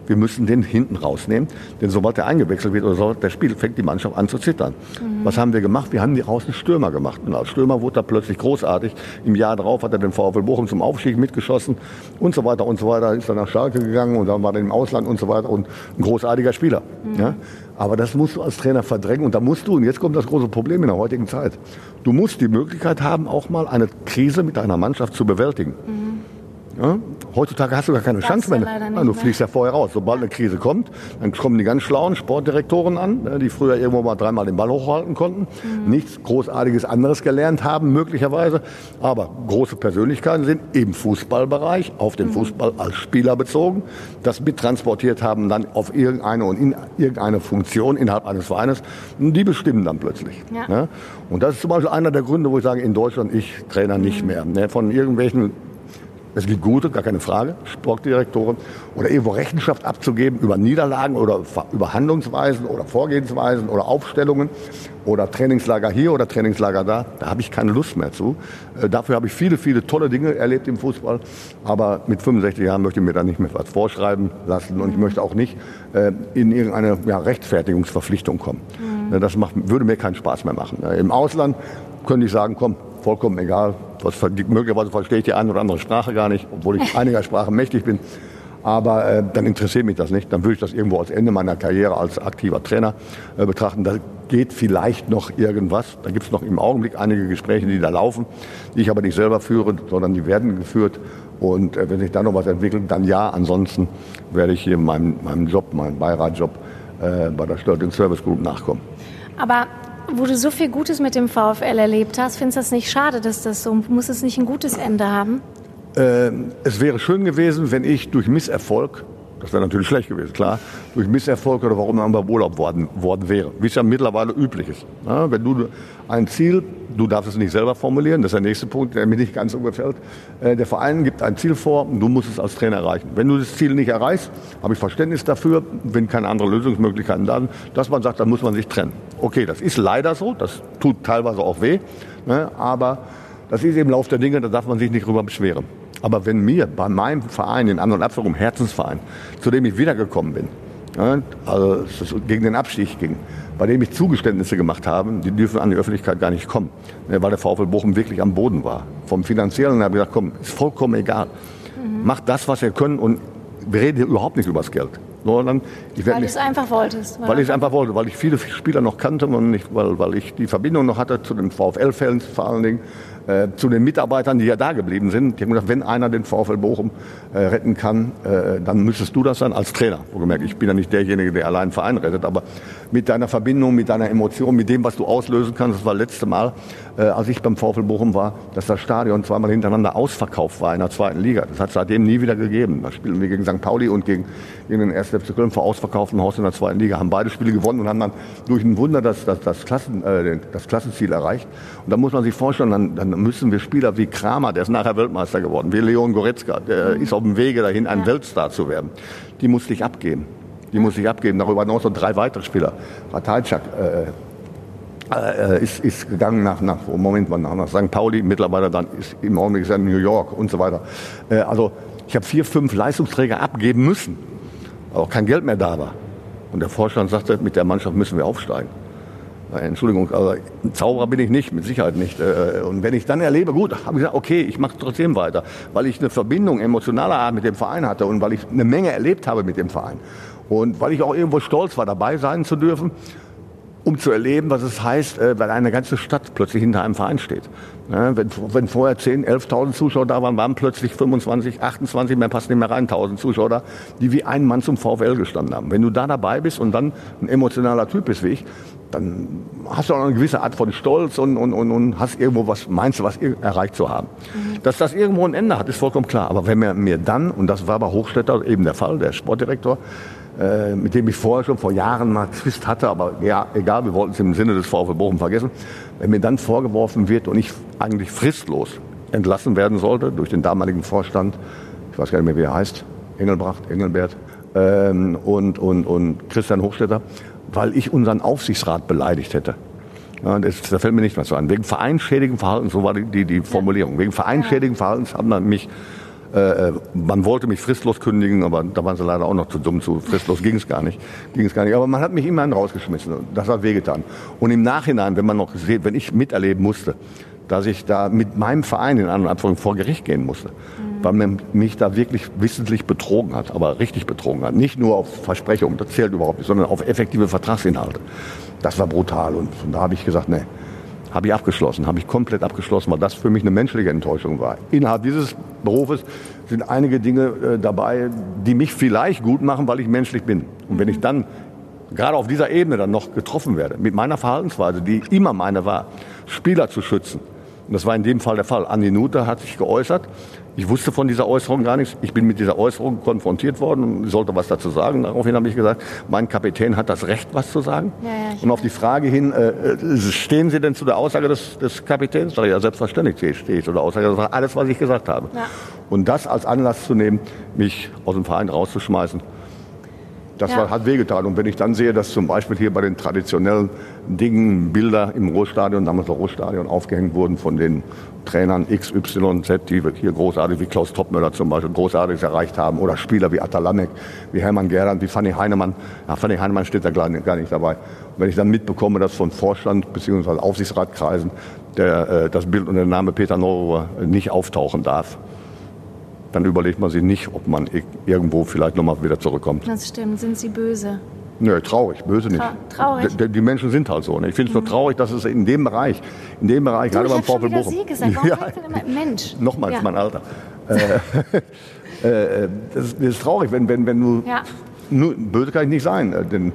wir müssen den hinten rausnehmen, denn sobald er eingewechselt wird oder sobald der Spiel, fängt die Mannschaft an zu zittern. Mhm. Was haben wir gemacht? Wir haben die einen Stürmer gemacht. Und als Stürmer wurde er plötzlich großartig. Im Jahr darauf hat er den VfL Bochum zum Aufstieg mitgeschossen und so weiter und so weiter. Ist dann nach Schalke gegangen und dann war er im Ausland und so weiter und ein großartiger Spieler. Mhm. Ja? Aber das musst du als Trainer verdrängen und da musst du, und jetzt kommt das große Problem in der heutigen Zeit, du musst die Möglichkeit haben, auch mal eine Krise mit deiner Mannschaft zu bewältigen. Mhm. Ja? Heutzutage hast du gar keine Gab's Chance mehr. Ja, du fliegst ja vorher raus. Sobald eine Krise kommt, dann kommen die ganz schlauen Sportdirektoren an, äh, die früher irgendwo mal dreimal den Ball hochhalten konnten, Mhm. nichts Großartiges anderes gelernt haben, möglicherweise, aber große Persönlichkeiten sind im Fußballbereich, auf Mhm. den Fußball als Spieler bezogen, das mittransportiert haben dann auf irgendeine und in irgendeine Funktion innerhalb eines Vereines, die bestimmen dann plötzlich. Ja. Ne? Und das ist zum Beispiel einer der Gründe, wo ich sage, in Deutschland, ich Trainer Mhm. nicht mehr. Ne? Von irgendwelchen es gibt gute, gar keine Frage, Sportdirektoren oder irgendwo Rechenschaft abzugeben über Niederlagen oder über Handlungsweisen oder Vorgehensweisen oder Aufstellungen oder Trainingslager hier oder Trainingslager da. Da habe ich keine Lust mehr zu. Äh, Dafür habe ich viele, viele tolle Dinge erlebt im Fußball. Aber mit 65 Jahren möchte ich mir da nicht mehr was vorschreiben lassen und ich möchte auch nicht äh, in irgendeine ja, Rechtfertigungsverpflichtung kommen. Äh, Das macht, würde mir keinen Spaß mehr machen. Äh, Im Ausland könnte ich sagen, komm, vollkommen egal. Ver- möglicherweise verstehe ich die eine oder andere Sprache gar nicht, obwohl ich einiger Sprachen mächtig bin. Aber äh, dann interessiert mich das nicht. Dann würde ich das irgendwo als Ende meiner Karriere als aktiver Trainer äh, betrachten. Da geht vielleicht noch irgendwas. Da gibt es noch im Augenblick einige Gespräche, die da laufen, die ich aber nicht selber führe, sondern die werden geführt. Und äh, wenn sich da noch was entwickelt, dann ja. Ansonsten werde ich hier meinem, meinem Job, meinem Beiratjob äh, bei der Steuert Service Group nachkommen. Aber wo du so viel Gutes mit dem VfL erlebt hast, findest du das nicht schade, dass das so, muss es nicht ein gutes Ende haben? Ähm, es wäre schön gewesen, wenn ich durch Misserfolg, das wäre natürlich schlecht gewesen, klar, durch Misserfolg oder warum man beim Urlaub worden, worden wäre, wie es ja mittlerweile üblich ist. Ja, wenn du ein Ziel, du darfst es nicht selber formulieren, das ist der nächste Punkt, der mir nicht ganz so gefällt. Äh, der Verein gibt ein Ziel vor und du musst es als Trainer erreichen. Wenn du das Ziel nicht erreichst, habe ich Verständnis dafür, wenn keine anderen Lösungsmöglichkeiten da sind, dass man sagt, dann muss man sich trennen. Okay, das ist leider so, das tut teilweise auch weh, ne, aber das ist eben Lauf der Dinge, da darf man sich nicht drüber beschweren. Aber wenn mir bei meinem Verein, den anderen Abführung, Herzensverein, zu dem ich wiedergekommen bin, also es gegen den Abstieg ging, bei dem ich Zugeständnisse gemacht habe, die dürfen an die Öffentlichkeit gar nicht kommen, ne, weil der VfL Bochum wirklich am Boden war. Vom Finanziellen habe ich gesagt, komm, ist vollkommen egal. Macht das, was ihr könnt und wir reden hier überhaupt nicht über das Geld. Sondern ich Weil du es einfach wolltest. weil ich es einfach wollte, weil ich viele Spieler noch kannte und nicht, weil, weil ich die Verbindung noch hatte zu den VfL-Fans vor allen Dingen, äh, zu den Mitarbeitern, die ja da geblieben sind. Die haben gesagt, wenn einer den VfL Bochum äh, retten kann, äh, dann müsstest du das sein als Trainer. Wohlgemerkt, ich bin ja nicht derjenige, der allein Verein rettet, aber mit deiner Verbindung, mit deiner Emotion, mit dem, was du auslösen kannst. Das war das letzte Mal, äh, als ich beim VfL Bochum war, dass das Stadion zweimal hintereinander ausverkauft war in der zweiten Liga. Das hat es seitdem nie wieder gegeben. Da spielen wir gegen St. Pauli und gegen, gegen den 1. FC Köln vor ausverkauftem Haus in der zweiten Liga, haben beide Spiele gewonnen und haben dann durch ein Wunder das, das, das, Klassen, äh, das Klassenziel erreicht. Und da muss man sich vorstellen, dann, dann müssen wir Spieler wie Kramer, der ist nachher Weltmeister geworden, wie Leon Goretzka, der ist auf dem Wege dahin, ein Weltstar zu werden. Die musste ich abgeben. Die musste ich abgeben. Darüber hinaus noch drei weitere Spieler. Ratajczak, äh, äh, ist, ist gegangen nach, nach Moment, wann nach St. Pauli, mittlerweile dann ist im Augenblick ist er in New York und so weiter. Äh, also ich habe vier, fünf Leistungsträger abgeben müssen, weil auch kein Geld mehr da war. Und der Vorstand sagte, mit der Mannschaft müssen wir aufsteigen. Äh, Entschuldigung, aber Zauberer bin ich nicht, mit Sicherheit nicht. Äh, Und wenn ich dann erlebe, gut, habe ich gesagt, okay, ich mache trotzdem weiter, weil ich eine Verbindung emotionaler Art mit dem Verein hatte und weil ich eine Menge erlebt habe mit dem Verein. Und weil ich auch irgendwo stolz war, dabei sein zu dürfen, um zu erleben, was es heißt, äh, weil eine ganze Stadt plötzlich hinter einem Verein steht. Ja, wenn, wenn vorher 10, 11.000 Zuschauer da waren, waren plötzlich 25, 28, mehr passt nicht mehr rein, 1.000 Zuschauer da, die wie ein Mann zum VfL gestanden haben. Wenn du da dabei bist und dann ein emotionaler Typ bist wie ich, dann hast du auch eine gewisse Art von Stolz und, und, und, und hast irgendwo was, meinst du, was erreicht zu haben. Dass das irgendwo ein Ende hat, ist vollkommen klar. Aber wenn mir, mir dann, und das war bei Hochstädter eben der Fall, der Sportdirektor, äh, mit dem ich vorher schon vor Jahren mal Zwist hatte, aber ja, egal, wir wollten es im Sinne des VfL Bochum vergessen. Wenn mir dann vorgeworfen wird und ich eigentlich fristlos entlassen werden sollte durch den damaligen Vorstand, ich weiß gar nicht mehr, wie er heißt, Engelbracht, Engelbert ähm, und, und, und Christian Hochstetter, weil ich unseren Aufsichtsrat beleidigt hätte. Ja, das, da fällt mir nicht mehr so an. Wegen vereinschädigen Verhaltens, so war die, die, die Formulierung. Wegen vereinschädigen Verhaltens haben man mich äh, man wollte mich fristlos kündigen, aber da waren sie leider auch noch zu dumm zu. Fristlos ging es gar nicht. Ging es gar nicht. Aber man hat mich immerhin rausgeschmissen. Das hat wehgetan. Und im Nachhinein, wenn man noch sieht, wenn ich miterleben musste, dass ich da mit meinem Verein in anderen Abfolgen vor Gericht gehen musste, weil man mich da wirklich wissentlich betrogen hat, aber richtig betrogen hat. Nicht nur auf Versprechungen, das zählt überhaupt nicht, sondern auf effektive Vertragsinhalte. Das war brutal. Und von da habe ich gesagt, nee, habe ich abgeschlossen, habe ich komplett abgeschlossen, weil das für mich eine menschliche Enttäuschung war. Innerhalb dieses Berufes sind einige Dinge äh, dabei, die mich vielleicht gut machen, weil ich menschlich bin. Und wenn ich dann gerade auf dieser Ebene dann noch getroffen werde, mit meiner Verhaltensweise, die immer meine war, Spieler zu schützen, und das war in dem Fall der Fall. Andi Nutter hat sich geäußert. Ich wusste von dieser Äußerung gar nichts. Ich bin mit dieser Äußerung konfrontiert worden und sollte was dazu sagen. Daraufhin habe ich gesagt, mein Kapitän hat das Recht, was zu sagen. Ja, ja, und auf die Frage hin, äh, äh, stehen Sie denn zu der Aussage des, des Kapitäns? Sag ich, ja, selbstverständlich stehe ich zu der Aussage. Das war alles, was ich gesagt habe. Ja. Und das als Anlass zu nehmen, mich aus dem Verein rauszuschmeißen, das ja. war, hat wehgetan. Und wenn ich dann sehe, dass zum Beispiel hier bei den traditionellen Dingen Bilder im Ruhrstadion, damals noch Ruhrstadion, aufgehängt wurden von den Trainern X, Y, Z, die hier großartig, wie Klaus Toppmöller zum Beispiel, großartiges erreicht haben. Oder Spieler wie Atalamek, wie Hermann Gerland, wie Fanny Heinemann. Ja, Fanny Heinemann steht da gar nicht, gar nicht dabei. Und wenn ich dann mitbekomme, dass von Vorstand bzw. Aufsichtsratkreisen der, äh, das Bild und der Name Peter Neururer nicht auftauchen darf, dann überlegt man sich nicht, ob man irgendwo vielleicht nochmal wieder zurückkommt. Das stimmt. Sind Sie böse? Nö, traurig, böse nicht. traurig. Die, die, Menschen sind halt so. Ne? Ich finde es mhm. nur traurig, dass es in dem Bereich, in dem Bereich, du, gerade beim VfL Bochum. Sie gesagt. Warum [LAUGHS] ja, immer Mensch? Nochmals ja. mein Alter. Äh, [LAUGHS] äh, das, ist, das, ist, traurig, wenn, wenn, wenn du. Ja. Nur, böse kann ich nicht sein. Äh, denn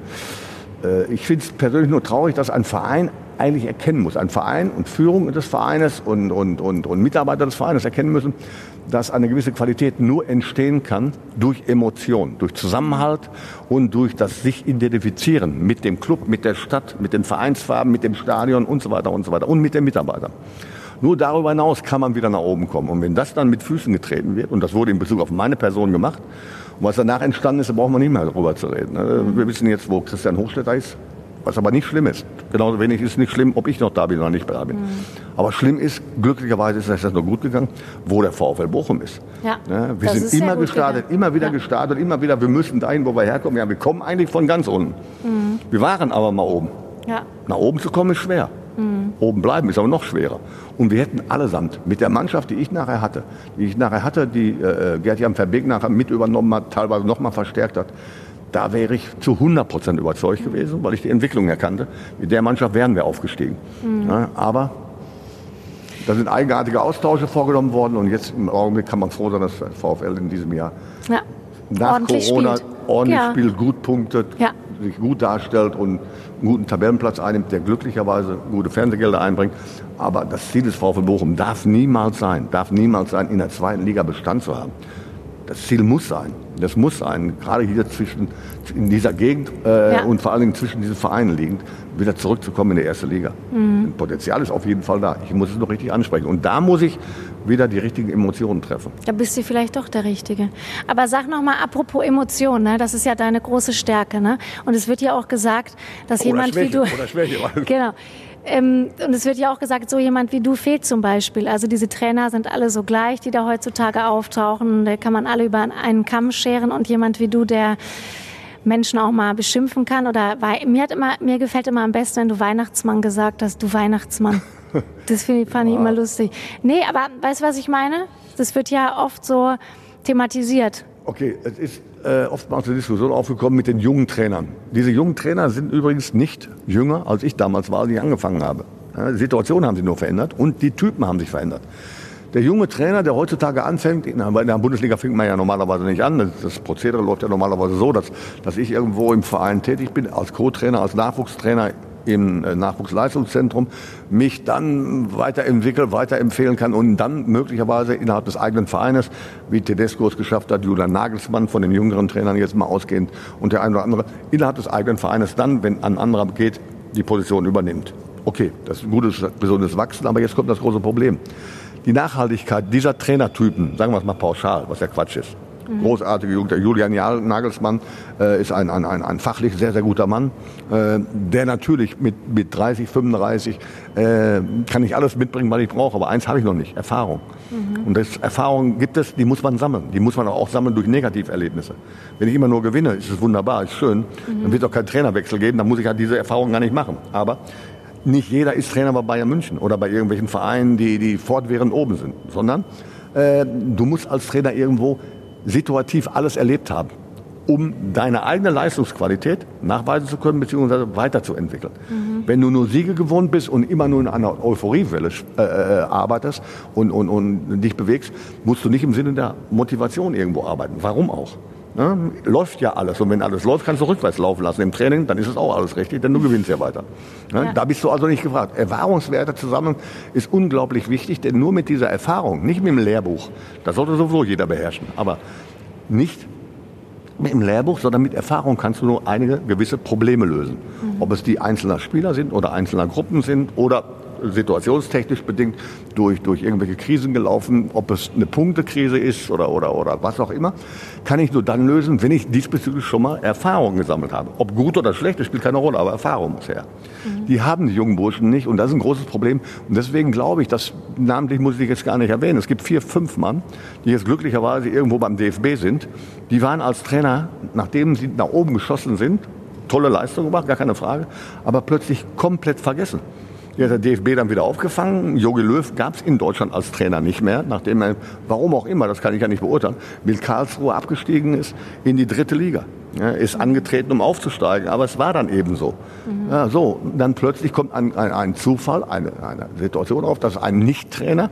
äh, ich finde es persönlich nur traurig, dass ein Verein eigentlich erkennen muss, ein Verein und Führung des Vereines und, und, und, und Mitarbeiter des Vereines erkennen müssen, dass eine gewisse Qualität nur entstehen kann durch Emotion, durch Zusammenhalt und durch das sich identifizieren mit dem Club, mit der Stadt, mit den Vereinsfarben, mit dem Stadion und so weiter und so weiter und mit den Mitarbeitern. Nur darüber hinaus kann man wieder nach oben kommen. Und wenn das dann mit Füßen getreten wird, und das wurde in Bezug auf meine Person gemacht, und was danach entstanden ist, da brauchen wir nicht mehr darüber zu reden. Wir wissen jetzt, wo Christian Hochstetter ist, was aber nicht schlimm ist. Genauso wenig ist es nicht schlimm, ob ich noch da bin oder nicht da bin. Mhm. Aber schlimm ist, glücklicherweise ist das noch gut gegangen, wo der VfL Bochum ist. Ja, ja wir sind immer gestartet, gegangen. immer wieder ja. gestartet, immer wieder, wir müssen dahin, wo wir herkommen. Ja, wir kommen eigentlich von ganz unten. Mhm. Wir waren aber mal oben. Ja. Nach oben zu kommen ist schwer. Mhm. Oben bleiben ist aber noch schwerer. Und wir hätten allesamt mit der Mannschaft, die ich nachher hatte, die ich nachher hatte, die äh, Gerd-Jan Verbeek nachher mit übernommen hat, teilweise noch mal verstärkt hat, da wäre ich zu 100 Prozent überzeugt gewesen, weil ich die Entwicklung erkannte. Mit der Mannschaft wären wir aufgestiegen. Mhm. Ja, aber da sind eigenartige Austausche vorgenommen worden und jetzt im Augenblick kann man froh sein, dass VfL in diesem Jahr ja. nach ordentlich Corona spielt. ordentlich ja. spielt, gut punktet, ja. sich gut darstellt und einen guten Tabellenplatz einnimmt, der glücklicherweise gute Fernsehgelder einbringt. Aber das Ziel des VfL Bochum darf niemals sein, darf niemals sein, in der zweiten Liga Bestand zu haben. Das Ziel muss sein. Das muss sein. Gerade hier zwischen, in dieser Gegend äh, ja. und vor allen Dingen zwischen diesen Vereinen liegend, wieder zurückzukommen in die erste Liga. Mhm. Potenzial ist auf jeden Fall da. Ich muss es noch richtig ansprechen. Und da muss ich wieder die richtigen Emotionen treffen. Da bist du vielleicht doch der Richtige. Aber sag noch mal, apropos Emotionen, ne? das ist ja deine große Stärke. Ne? Und es wird ja auch gesagt, dass oder jemand Schwäche, wie du... Oder Schwäche. [LAUGHS] genau. Ähm, und es wird ja auch gesagt, so jemand wie du fehlt zum Beispiel. Also diese Trainer sind alle so gleich, die da heutzutage auftauchen. Da kann man alle über einen Kamm scheren und jemand wie du, der Menschen auch mal beschimpfen kann. Oder mir, hat immer, mir gefällt immer am besten, wenn du Weihnachtsmann gesagt hast, du Weihnachtsmann. [LAUGHS] Das finde ich, fand ich immer lustig. Nee, aber weißt du, was ich meine? Das wird ja oft so thematisiert. Okay, es ist äh, oftmals eine Diskussion aufgekommen mit den jungen Trainern. Diese jungen Trainer sind übrigens nicht jünger, als ich damals war, als ich angefangen habe. Ja, die Situation haben sich nur verändert und die Typen haben sich verändert. Der junge Trainer, der heutzutage anfängt, in der Bundesliga fängt man ja normalerweise nicht an. Das Prozedere läuft ja normalerweise so, dass, dass ich irgendwo im Verein tätig bin, als Co-Trainer, als Nachwuchstrainer im äh, Nachwuchsleistungszentrum mich dann weiterentwickeln, weiterempfehlen kann und dann möglicherweise innerhalb des eigenen Vereines, wie Tedesco es geschafft hat, Julian Nagelsmann von den jüngeren Trainern jetzt mal ausgehend und der eine oder andere innerhalb des eigenen Vereines dann, wenn ein anderer geht, die Position übernimmt. Okay, das ist ein gutes, gesundes Wachsen, aber jetzt kommt das große Problem. Die Nachhaltigkeit dieser Trainertypen, sagen wir es mal pauschal, was ja Quatsch ist, Mhm. Großartige Jugend. Der Julian Nagelsmann äh, ist ein, ein, ein, ein, fachlich sehr, sehr guter Mann, äh, der natürlich mit, mit 30, 35 äh, kann ich alles mitbringen, was ich brauche. Aber eins habe ich noch nicht, Erfahrung. Mhm. Und das Erfahrung gibt es, die muss man sammeln. Die muss man auch sammeln durch Negativerlebnisse. Wenn ich immer nur gewinne, ist es wunderbar, ist schön. Mhm. Dann wird es auch keinen Trainerwechsel geben, dann muss ich halt diese Erfahrung gar nicht machen. Aber nicht jeder ist Trainer bei Bayern München oder bei irgendwelchen Vereinen, die, die fortwährend oben sind, sondern äh, du musst als Trainer irgendwo situativ alles erlebt haben. um deine eigene Leistungsqualität nachweisen zu können bzw. weiterzuentwickeln. Mhm. Wenn du nur Siege gewohnt bist und immer nur in einer Euphoriewelle äh, äh, arbeitest und, und, und dich bewegst, musst du nicht im Sinne der Motivation irgendwo arbeiten. Warum auch? Ne? Läuft ja alles. Und wenn alles läuft, kannst du rückwärts laufen lassen im Training, dann ist es auch alles richtig, denn du gewinnst ja weiter. Ne? Ja. Da bist du also nicht gefragt. Erfahrungswerte zusammen ist unglaublich wichtig, denn nur mit dieser Erfahrung, nicht mit dem Lehrbuch, das sollte sowieso jeder beherrschen, aber nicht mit dem Lehrbuch, sondern mit Erfahrung kannst du nur einige gewisse Probleme lösen. Mhm. Ob es die einzelner Spieler sind oder einzelner Gruppen sind oder situationstechnisch bedingt durch, durch irgendwelche Krisen gelaufen, ob es eine Punktekrise ist oder, oder, oder was auch immer, kann ich nur dann lösen, wenn ich diesbezüglich schon mal Erfahrungen gesammelt habe. Ob gut oder schlecht, das spielt keine Rolle, aber Erfahrung muss her. Mhm. Die haben die jungen Burschen nicht und das ist ein großes Problem. Und deswegen glaube ich, dass namentlich muss ich jetzt gar nicht erwähnen, es gibt vier, fünf Mann, die jetzt glücklicherweise irgendwo beim DFB sind, die waren als Trainer, nachdem sie nach oben geschossen sind, tolle Leistung gemacht, gar keine Frage, aber plötzlich komplett vergessen. Die hat der DFB dann wieder aufgefangen. Jogi Löw gab es in Deutschland als Trainer nicht mehr, nachdem er, warum auch immer, das kann ich ja nicht beurteilen, mit Karlsruhe abgestiegen ist in die dritte Liga. Ja, ist angetreten, um aufzusteigen, aber es war dann eben so. Mhm. Ja, so, dann plötzlich kommt ein, ein, ein Zufall, eine, eine Situation auf, dass ein Nicht-Trainer,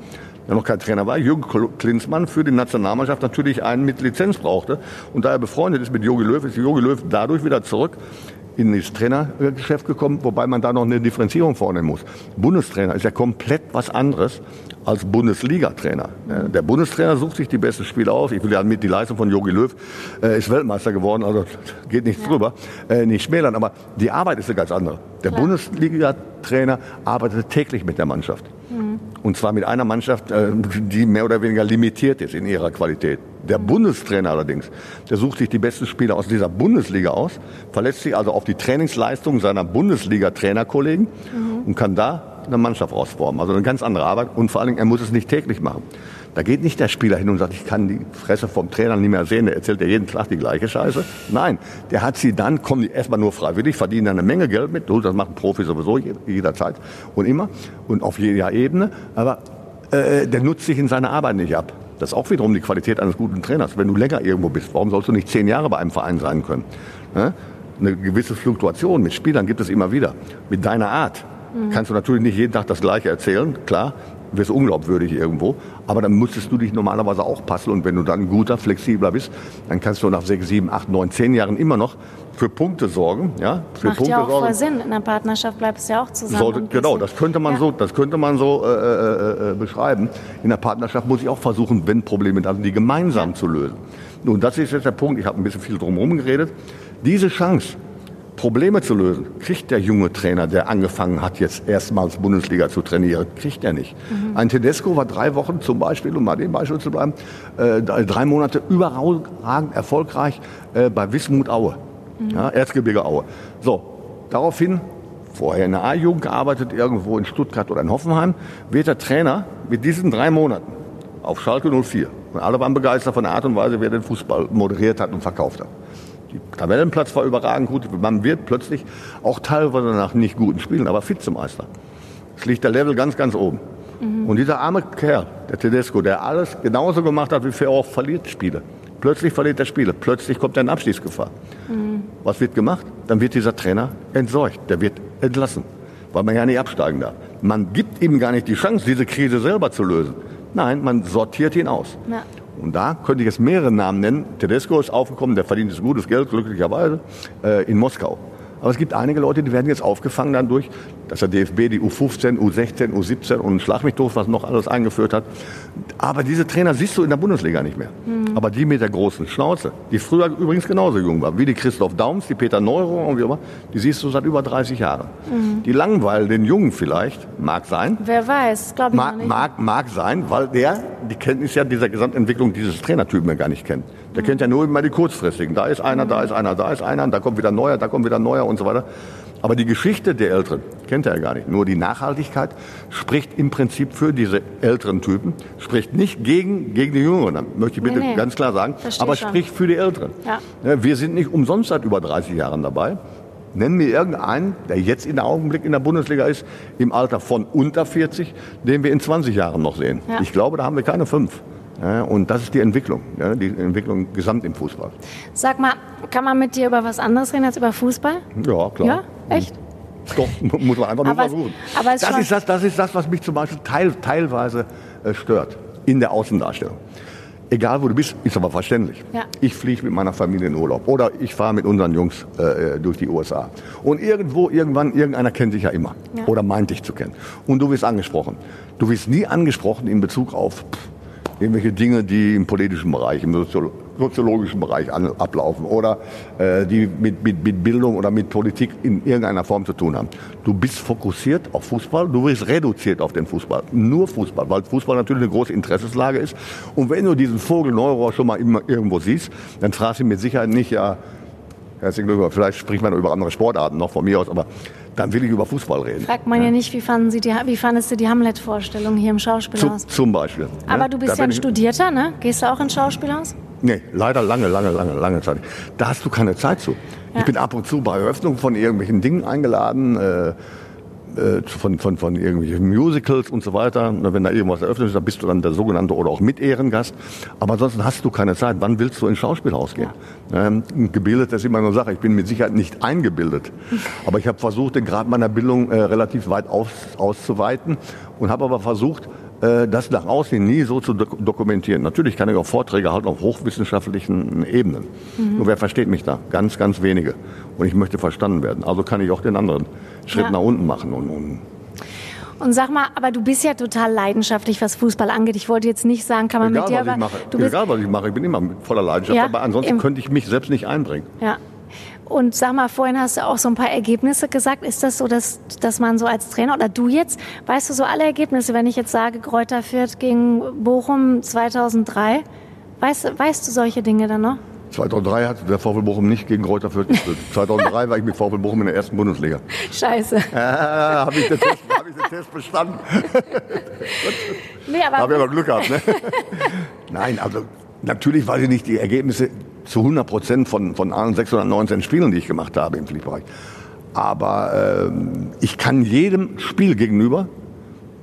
der noch kein Trainer war, Jürgen Klinsmann für die Nationalmannschaft natürlich einen mit Lizenz brauchte. Und da er befreundet ist mit Jogi Löw, ist Jogi Löw dadurch wieder zurück in das Trainergeschäft gekommen, wobei man da noch eine Differenzierung vornehmen muss. Bundestrainer ist ja komplett was anderes als Bundesliga-Trainer. Der Bundestrainer sucht sich die besten Spieler aus. Ich will ja mit die Leistung von Jogi Löw äh, ist Weltmeister geworden, also geht nichts ja. drüber, äh, nicht schmälern. Aber die Arbeit ist eine ganz andere. Der Bundesliga-Trainer arbeitet täglich mit der Mannschaft. Mhm. Und zwar mit einer Mannschaft, äh, die mehr oder weniger limitiert ist in ihrer Qualität. Der Bundestrainer allerdings, der sucht sich die besten Spieler aus dieser Bundesliga aus, verletzt sich also auf die Trainingsleistung seiner Bundesliga-Trainerkollegen mhm. und kann da eine Mannschaft rausformen. Also eine ganz andere Arbeit und vor allen Dingen, er muss es nicht täglich machen. Da geht nicht der Spieler hin und sagt, ich kann die Fresse vom Trainer nicht mehr sehen, der erzählt ja jeden Tag die gleiche Scheiße. Nein, der hat sie dann, kommen die erstmal nur freiwillig, verdienen dann eine Menge Geld mit, das machen Profi sowieso jederzeit und immer und auf jeder Ebene, aber äh, der nutzt sich in seiner Arbeit nicht ab. Das ist auch wiederum die Qualität eines guten Trainers. Wenn du länger irgendwo bist, warum sollst du nicht zehn Jahre bei einem Verein sein können? Eine gewisse Fluktuation mit Spielern gibt es immer wieder. Mit deiner Art mhm. kannst du natürlich nicht jeden Tag das Gleiche erzählen, klar wirst unglaubwürdig irgendwo. Aber dann müsstest du dich normalerweise auch passen. Und wenn du dann guter, flexibler bist, dann kannst du nach sechs, sieben, acht, neun, zehn Jahren immer noch für Punkte sorgen. Ja, für Macht Punkte ja auch sorgen. voll Sinn. In der Partnerschaft bleibst du ja auch zusammen. Sollte, genau, das könnte man ja. so, das könnte man so äh, äh, äh, beschreiben. In der Partnerschaft muss ich auch versuchen, wenn Probleme da sind, die gemeinsam ja. zu lösen. Nun, das ist jetzt der Punkt. Ich habe ein bisschen viel drumherum geredet. Diese Chance, Probleme zu lösen, kriegt der junge Trainer, der angefangen hat, jetzt erstmals Bundesliga zu trainieren, kriegt er nicht. Mhm. Ein Tedesco war drei Wochen zum Beispiel, um mal dem Beispiel zu bleiben, äh, drei Monate überragend erfolgreich äh, bei Wismut Aue, mhm. ja, Erzgebirge Aue. So, daraufhin vorher in der A-Jugend gearbeitet, irgendwo in Stuttgart oder in Hoffenheim, wird der Trainer mit diesen drei Monaten auf Schalke 04. Und alle waren begeistert von der Art und Weise, wie er den Fußball moderiert hat und verkauft hat. Die Tabellenplatz war überragend gut. Man wird plötzlich auch teilweise nach nicht guten Spielen, aber Vizemeister. Es liegt der Level ganz, ganz oben. Mhm. Und dieser arme Kerl, der Tedesco, der alles genauso gemacht hat wie auch verliert Spiele. Plötzlich verliert er Spiele, plötzlich kommt er in Abstiegsgefahr. Mhm. Was wird gemacht? Dann wird dieser Trainer entsorgt, der wird entlassen, weil man ja nicht absteigen darf. Man gibt ihm gar nicht die Chance, diese Krise selber zu lösen. Nein, man sortiert ihn aus. Ja. Und da könnte ich jetzt mehrere Namen nennen. Tedesco ist aufgekommen, der verdient gutes Geld, glücklicherweise, äh, in Moskau. Aber es gibt einige Leute, die werden jetzt aufgefangen dann durch, dass der DFB die U15, U16, U17 und Schlag mich doof, was noch alles eingeführt hat. Aber diese Trainer siehst du in der Bundesliga nicht mehr. Mhm. Aber die mit der großen Schnauze, die früher übrigens genauso jung war, wie die Christoph Daums, die Peter Neuro und wie immer, die siehst du seit über 30 Jahren. Mhm. Die langweilen den Jungen vielleicht, mag sein. Wer weiß, glaube ich mag, nicht. Mag, mag sein, weil der die Kenntnis ja dieser Gesamtentwicklung dieses Trainertypen ja gar nicht kennt. Der kennt ja nur immer die kurzfristigen. Da ist einer, da ist einer, da ist einer, da kommt wieder neuer, da kommt wieder neuer und so weiter. Aber die Geschichte der Älteren kennt er ja gar nicht. Nur die Nachhaltigkeit spricht im Prinzip für diese älteren Typen, spricht nicht gegen, gegen die Jüngeren, das möchte ich bitte nee, nee. ganz klar sagen, Versteh aber schon. spricht für die Älteren. Ja. Wir sind nicht umsonst seit über 30 Jahren dabei. Nennen mir irgendeinen, der jetzt in der Augenblick in der Bundesliga ist, im Alter von unter 40, den wir in 20 Jahren noch sehen. Ja. Ich glaube, da haben wir keine fünf. Ja, und das ist die Entwicklung, ja, die Entwicklung gesamt im Fußball. Sag mal, kann man mit dir über was anderes reden als über Fußball? Ja, klar. Ja, echt? Doch, [LAUGHS] muss man einfach nur es- versuchen. aber es das, ist das, das ist das, was mich zum Beispiel teil, teilweise äh, stört in der Außendarstellung. Egal wo du bist, ist aber verständlich. Ja. Ich fliege mit meiner Familie in Urlaub oder ich fahre mit unseren Jungs äh, durch die USA. Und irgendwo, irgendwann, irgendeiner kennt dich ja immer Ja. oder meint dich zu kennen. Und du wirst angesprochen. Du wirst nie angesprochen in Bezug auf pff, irgendwelche Dinge, die im politischen Bereich, im Soziolo soziologischen Bereich ablaufen oder äh, die mit, mit, mit Bildung oder mit Politik in irgendeiner Form zu tun haben. Du bist fokussiert auf Fußball, du wirst reduziert auf den Fußball. Nur Fußball, weil Fußball natürlich eine große Interessenslage ist. Und wenn du diesen Vogel Neurohr schon mal immer irgendwo siehst, dann fragst du mit Sicherheit nicht, ja, herzlichen Glückwunsch, vielleicht spricht man über andere Sportarten noch von mir aus, aber dann will ich über Fußball reden. Fragt man ja nicht, wie, fanden Sie die, wie fandest du die Hamlet-Vorstellung hier im Zu, Schauspielhaus? zum Beispiel. Aber ne? du Da bist ja ein Studierter, ne? Gehst du auch ins Schauspielhaus? Nee, leider lange, lange, lange, lange Zeit. Da hast du keine Zeit zu. Ja. Ich bin ab und zu bei Eröffnungen von irgendwelchen Dingen eingeladen, äh, von, von, von irgendwelchen Musicals und so weiter. Und Wenn da irgendwas eröffnet ist, dann bist du dann der sogenannte oder auch Mit-Ehrengast. Aber ansonsten hast du keine Zeit. Wann willst du ins Schauspielhaus gehen? Ähm, gebildet ist immer eine Sache. Ich bin mit Sicherheit nicht eingebildet. [LAUGHS] Aber ich habe versucht, den Grad meiner Bildung äh, relativ weit aus, auszuweiten und habe aber versucht, äh, das nach außen nie so zu dok dokumentieren. Natürlich kann ich auch Vorträge halten auf hochwissenschaftlichen Ebenen. Nur wer versteht mich da? Ganz, ganz wenige. Und ich möchte verstanden werden. Also kann ich auch den anderen Schritt Ja. nach unten machen. Und, und Und sag mal, aber du bist ja total leidenschaftlich, was Fußball angeht. Ich wollte jetzt nicht sagen, kann man egal, mit dir, was ich mache, du bist egal was ich mache, ich bin immer voller Leidenschaft. Ja, aber ansonsten könnte ich mich selbst nicht einbringen. Ja. Und sag mal, vorhin hast du auch so ein paar Ergebnisse gesagt. Ist das so, dass, dass man so als Trainer oder du jetzt, weißt du so alle Ergebnisse, wenn ich jetzt sage, Kräuter Fürth gegen Bochum 2003, weißt, weißt du solche Dinge dann noch? 2003 hat der VfL Bochum nicht gegen Kräuter Fürth gespielt. 2003 war ich mit VfL Bochum in der ersten Bundesliga. Scheiße. Ah, habe ich, den Test- hab ich den Test bestanden. [LAUGHS] Nee, aber Habe ich aber Glück gehabt, ne? [LAUGHS] Nein, also natürlich weiß ich nicht die Ergebnisse zu 100 Prozent von, von allen 619 Spielen, die ich gemacht habe im Pflichtbereich. Aber ähm, ich kann jedem Spiel gegenüber,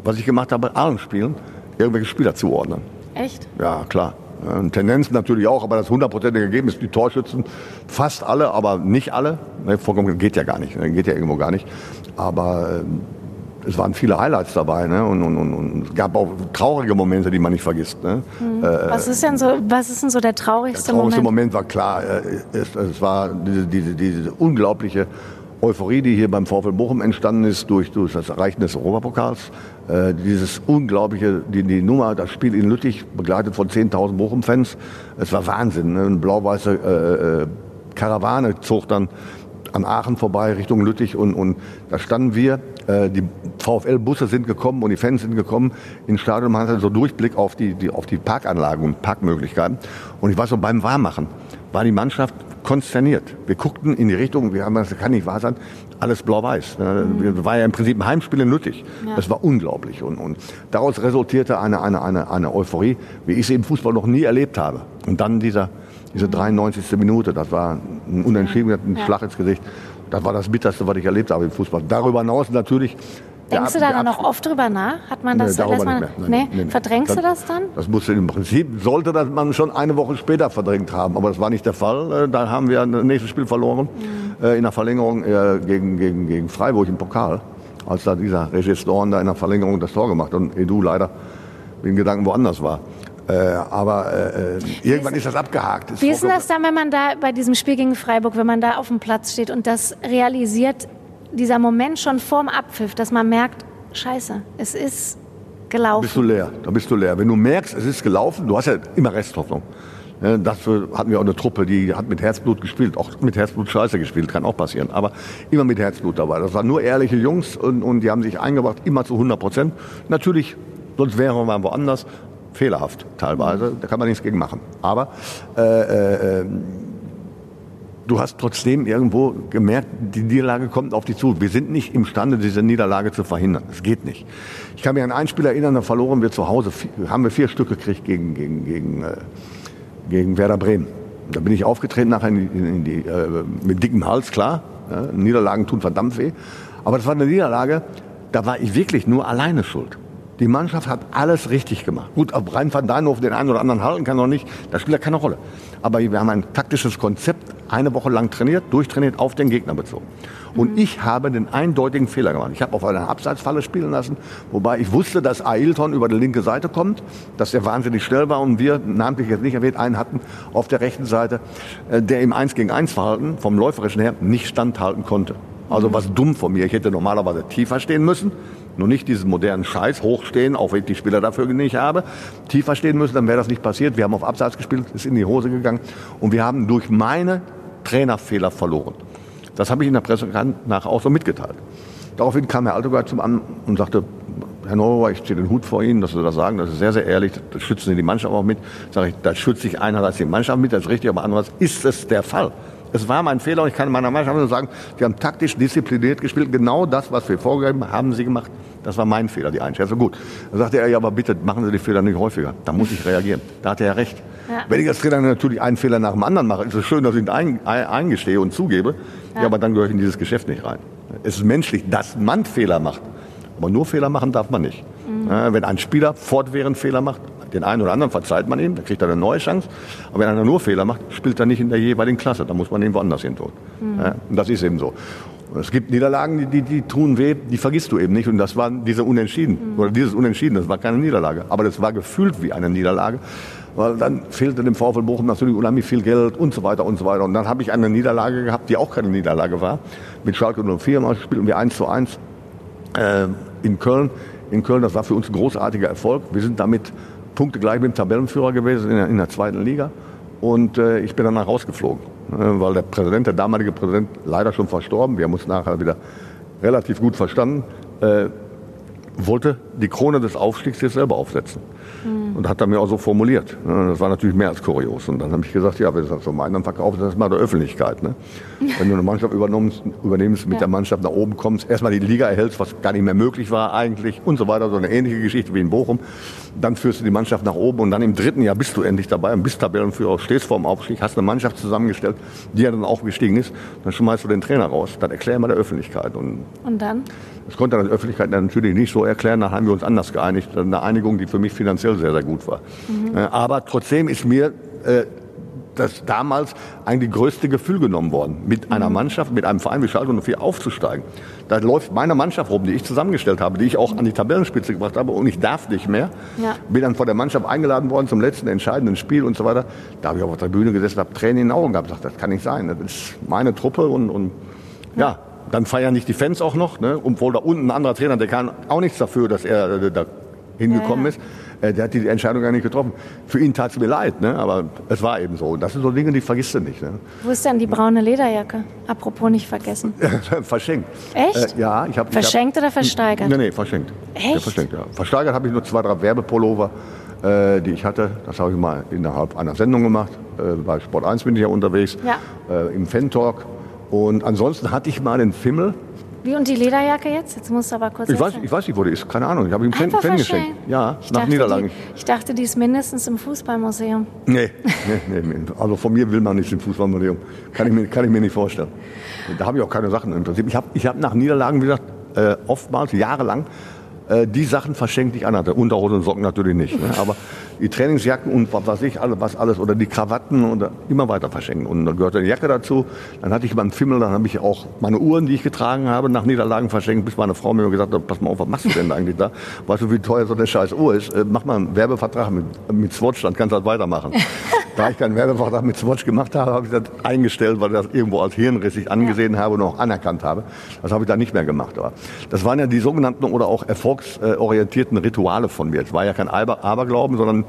was ich gemacht habe, allen Spielen, irgendwelche Spieler zuordnen. echt? Ja, klar. Ja, und Tendenz natürlich auch, aber das hundertprozentige Ergebnis, die Torschützen, fast alle, aber nicht alle. Ne, vollkommen geht ja gar nicht, ne, geht ja irgendwo gar nicht. Aber ähm, es waren viele Highlights dabei ne? und, und, und, und es gab auch traurige Momente, die man nicht vergisst. Ne? Was ist denn so, was ist denn so der traurigste Der traurigste Moment? Moment war klar, äh, es, es war diese, diese, diese unglaubliche Euphorie, die hier beim VfL Bochum entstanden ist durch, durch das Erreichen des Europapokals. Äh, dieses unglaubliche, die, die Nummer, das Spiel in Lüttich, begleitet von 10.000 Bochum-Fans. Es war Wahnsinn. Ne? Eine blau-weiße äh, äh, Karawane zog dann an Aachen vorbei Richtung Lüttich und, und da standen wir. Äh, die VfL-Busse sind gekommen und die Fans sind gekommen ins Stadion. Man hatte so Durchblick auf die, die, auf die Parkanlagen und Parkmöglichkeiten. Und ich war so beim Warmmachen, war die Mannschaft konsterniert. Wir guckten in die Richtung, wir haben das kann nicht wahr sein, alles blau-weiß. Ne? Wir war ja im Prinzip ein Heimspiel in Lüttich. Ja. Das war unglaublich. Und, und daraus resultierte eine, eine, eine, eine Euphorie, wie ich sie im Fußball noch nie erlebt habe. Und dann dieser, diese 93. Minute, das war ein Unentschieden, ein Ja. Schlag ins Gesicht. Das war das Bitterste, was ich erlebt habe im Fußball. Darüber hinaus natürlich. Denkst du da dann noch oft drüber nach? Hat man das, Nee, darüber man, nicht mehr. Nein, nee? nee. Verdrängst du Dann- das dann? Das musste im Prinzip, sollte das man schon eine Woche später verdrängt haben. Aber das war nicht der Fall. Äh, Da haben wir das nächste Spiel verloren. Mhm. Äh, In der Verlängerung äh, gegen, gegen, gegen Freiburg im Pokal. Als da dieser Regis Dorn da in der Verlängerung das Tor gemacht. Und Edu leider den Gedanken woanders war. Äh, aber äh, irgendwann ist das abgehakt. Ist Wie ist denn das dann, wenn man da bei diesem Spiel gegen Freiburg, wenn man da auf dem Platz steht und das realisiert, dieser Moment schon vorm Abpfiff, dass man merkt, scheiße, es ist bist du gelaufen. leer. Da bist du leer. Wenn du merkst, es ist gelaufen, du hast ja immer Resthoffnung. Dafür hatten wir auch eine Truppe, die hat mit Herzblut gespielt, auch mit Herzblut scheiße gespielt, kann auch passieren. Aber immer mit Herzblut dabei. Das waren nur ehrliche Jungs und, und die haben sich eingebracht, immer zu 100 Prozent. Natürlich, sonst wären wir woanders. Fehlerhaft teilweise, da kann man nichts gegen machen. Aber äh, äh, äh, du hast trotzdem irgendwo gemerkt, die Niederlage kommt auf dich zu. Wir sind nicht imstande, diese Niederlage zu verhindern. Es geht nicht. Ich kann mich an ein Spiel erinnern, da verloren wir zu Hause, haben wir vier Stück gekriegt gegen, gegen, gegen, äh, gegen Werder Bremen. Da bin ich aufgetreten nachher in die, in die, äh, mit dickem Hals, klar. Ja, Niederlagen tun verdammt weh. Aber das war eine Niederlage, da war ich wirklich nur alleine schuld. Die Mannschaft hat alles richtig gemacht. Gut, ob Rein van Deinhof den einen oder anderen halten kann noch nicht, das spielt ja keine Rolle. Aber wir haben ein taktisches Konzept eine Woche lang trainiert, durchtrainiert, auf den Gegner bezogen. Und ich habe den eindeutigen Fehler gemacht. Ich habe auf einer Abseitsfalle spielen lassen, wobei ich wusste, dass Ailton über die linke Seite kommt, dass er wahnsinnig schnell war und wir, namentlich jetzt nicht erwähnt, einen hatten auf der rechten Seite, äh, der im 1 gegen 1 Verhalten vom läuferischen her nicht standhalten konnte. Also was dumm von mir. Ich hätte normalerweise tiefer stehen müssen. Nur nicht diesen modernen Scheiß hochstehen, auch wenn ich die Spieler dafür nicht habe. Tiefer stehen müssen, dann wäre das nicht passiert. Wir haben auf Abseits gespielt, ist in die Hose gegangen. Und wir haben durch meine Trainerfehler verloren. Das habe ich in der Presse nach auch so mitgeteilt. Daraufhin kam Herr Altogar zum An und sagte, Herr Neurohr, ich ziehe den Hut vor Ihnen, dass Sie das sagen, das ist sehr, sehr ehrlich, das schützen Sie die Mannschaft auch mit. Sage ich, da schütze ich einerseits die Mannschaft mit, das ist richtig, aber andererseits ist es der Fall. Es war mein Fehler und ich kann meiner Mannschaft nur sagen, sie haben taktisch diszipliniert gespielt. Genau das, was wir vorgegeben haben, haben sie gemacht. Das war mein Fehler, die Einschätzung. Gut. Dann sagte er, ja, aber bitte machen Sie die Fehler nicht häufiger. Da muss ich reagieren. Da hat er ja recht. Ja. Wenn ich als Trainer natürlich einen Fehler nach dem anderen mache, ist es schön, dass ich ihn ein, eingestehe und zugebe. Ja. ja, aber dann gehöre ich in dieses Geschäft nicht rein. Es ist menschlich, dass man Fehler macht. Aber nur Fehler machen darf man nicht. Mhm. Wenn ein Spieler fortwährend Fehler macht, den einen oder anderen verzeiht man ihm, dann kriegt er eine neue Chance. Aber wenn einer nur Fehler macht, spielt er nicht in der jeweiligen Klasse. Da muss man ihn woanders hin tun. Mhm. Ja, und das ist eben so. Und es gibt Niederlagen, die, die, die, tun weh, die vergisst du eben nicht. Und das waren diese Unentschieden. Mhm. Oder dieses Unentschieden, das war keine Niederlage. Aber das war gefühlt wie eine Niederlage. Weil dann fehlte dem VfL Bochum natürlich unheimlich viel Geld und so weiter und so weiter. Und dann habe ich eine Niederlage gehabt, die auch keine Niederlage war. Mit Schalke 04 spielten wir 1 zu 1 äh, in Köln. In Köln, das war für uns ein großartiger Erfolg. Wir sind damit Punkte gleich mit dem Tabellenführer gewesen in der, in der zweiten Liga. Und äh, ich bin danach rausgeflogen, äh, weil der Präsident, der damalige Präsident, leider schon verstorben, wir haben uns nachher wieder relativ gut verstanden, äh, wollte die Krone des Aufstiegs jetzt selber aufsetzen. Mhm. Und hat er mir auch so formuliert. Das war natürlich mehr als kurios. Und dann habe ich gesagt, ja, wenn du das so meinen, dann verkaufst du das mal der Öffentlichkeit. Ne? [LAUGHS] Wenn du eine Mannschaft übernimmst, übernimmst mit ja. der Mannschaft nach oben kommst, erstmal die Liga erhältst, was gar nicht mehr möglich war eigentlich und so weiter, so eine ähnliche Geschichte wie in Bochum. Dann führst du die Mannschaft nach oben und dann im dritten Jahr bist du endlich dabei und bist Tabellenführer, stehst vor dem Aufstieg, hast eine Mannschaft zusammengestellt, die ja dann auch gestiegen ist. Dann schmeißt du den Trainer raus. Dann erklär mal der Öffentlichkeit. Und, und dann? Das konnte die Öffentlichkeit natürlich nicht so erklären. Dann haben wir uns anders geeinigt. Eine Einigung, die für mich finanziell sehr, sehr gut war. Mhm. Aber trotzdem ist mir äh, das damals eigentlich größte Gefühl genommen worden, mit einer mhm. Mannschaft, mit einem Verein wie Schalke 04 aufzusteigen. Da läuft meine Mannschaft rum, die ich zusammengestellt habe, die ich auch an die Tabellenspitze gebracht habe und ich darf nicht mehr. Ja. Bin dann von der Mannschaft eingeladen worden zum letzten entscheidenden Spiel und so weiter. Da habe ich auf der Bühne gesessen, habe Tränen in den Augen gehabt, gesagt, das kann nicht sein, das ist meine Truppe und, und ja. ja dann feiern nicht die Fans auch noch, ne? obwohl da unten ein anderer Trainer, der kann auch nichts dafür, dass er äh, da hingekommen ja. ist. Äh, der hat die Entscheidung gar nicht getroffen. Für ihn tat es mir leid, ne? aber es war eben so. Und das sind so Dinge, die vergisst du nicht. Ne? Wo ist denn die braune Lederjacke? Apropos nicht vergessen. [LAUGHS] verschenkt. Echt? Äh, ja. Ich hab, verschenkt hab, oder versteigert? Nee, nee, verschenkt. Echt? Ja, verschenkt, ja. Versteigert habe ich nur zwei, drei Werbepullover, äh, die ich hatte. Das habe ich mal innerhalb einer Sendung gemacht. Äh, bei Sport 1 bin ich ja unterwegs, ja. Äh, im Fan-Talk. Und ansonsten hatte ich mal den Fimmel. Wie und die Lederjacke jetzt? Jetzt musst du aber kurz ich weiß, ich weiß nicht, wo die ist. Keine Ahnung. Ich habe ihm Fan, Fan geschenkt. Ja, ich nach Niederlagen. Die, ich dachte, die ist mindestens im Fußballmuseum. Nee, nee, nee, also von mir will man nicht im Fußballmuseum. Kann ich mir, kann ich mir nicht vorstellen. Da habe ich auch keine Sachen im Prinzip. Ich habe ich hab nach Niederlagen, wie gesagt, äh, oftmals jahrelang äh, die Sachen verschenkt, die ich anhatte. Unterhose und Socken natürlich nicht. Ne? Aber die Trainingsjacken und was weiß ich, was alles, oder die Krawatten und immer weiter verschenken. Und dann gehörte eine Jacke dazu. Dann hatte ich meinen Fimmel, dann habe ich auch meine Uhren, die ich getragen habe, nach Niederlagen verschenkt, bis meine Frau mir gesagt hat, pass mal auf, was machst du denn eigentlich da? [LAUGHS] Weißt du, wie teuer so eine scheiß Uhr ist? Äh, mach mal einen Werbevertrag mit, mit Swatch, dann kannst du halt weitermachen. [LAUGHS] da ich keinen Werbevertrag mit Swatch gemacht habe, habe ich das eingestellt, weil ich das irgendwo als hirnrissig angesehen habe und auch anerkannt habe. Das habe ich dann nicht mehr gemacht. Aber das waren ja die sogenannten oder auch erfolgsorientierten Rituale von mir. Es war ja kein Aberglauben, sondern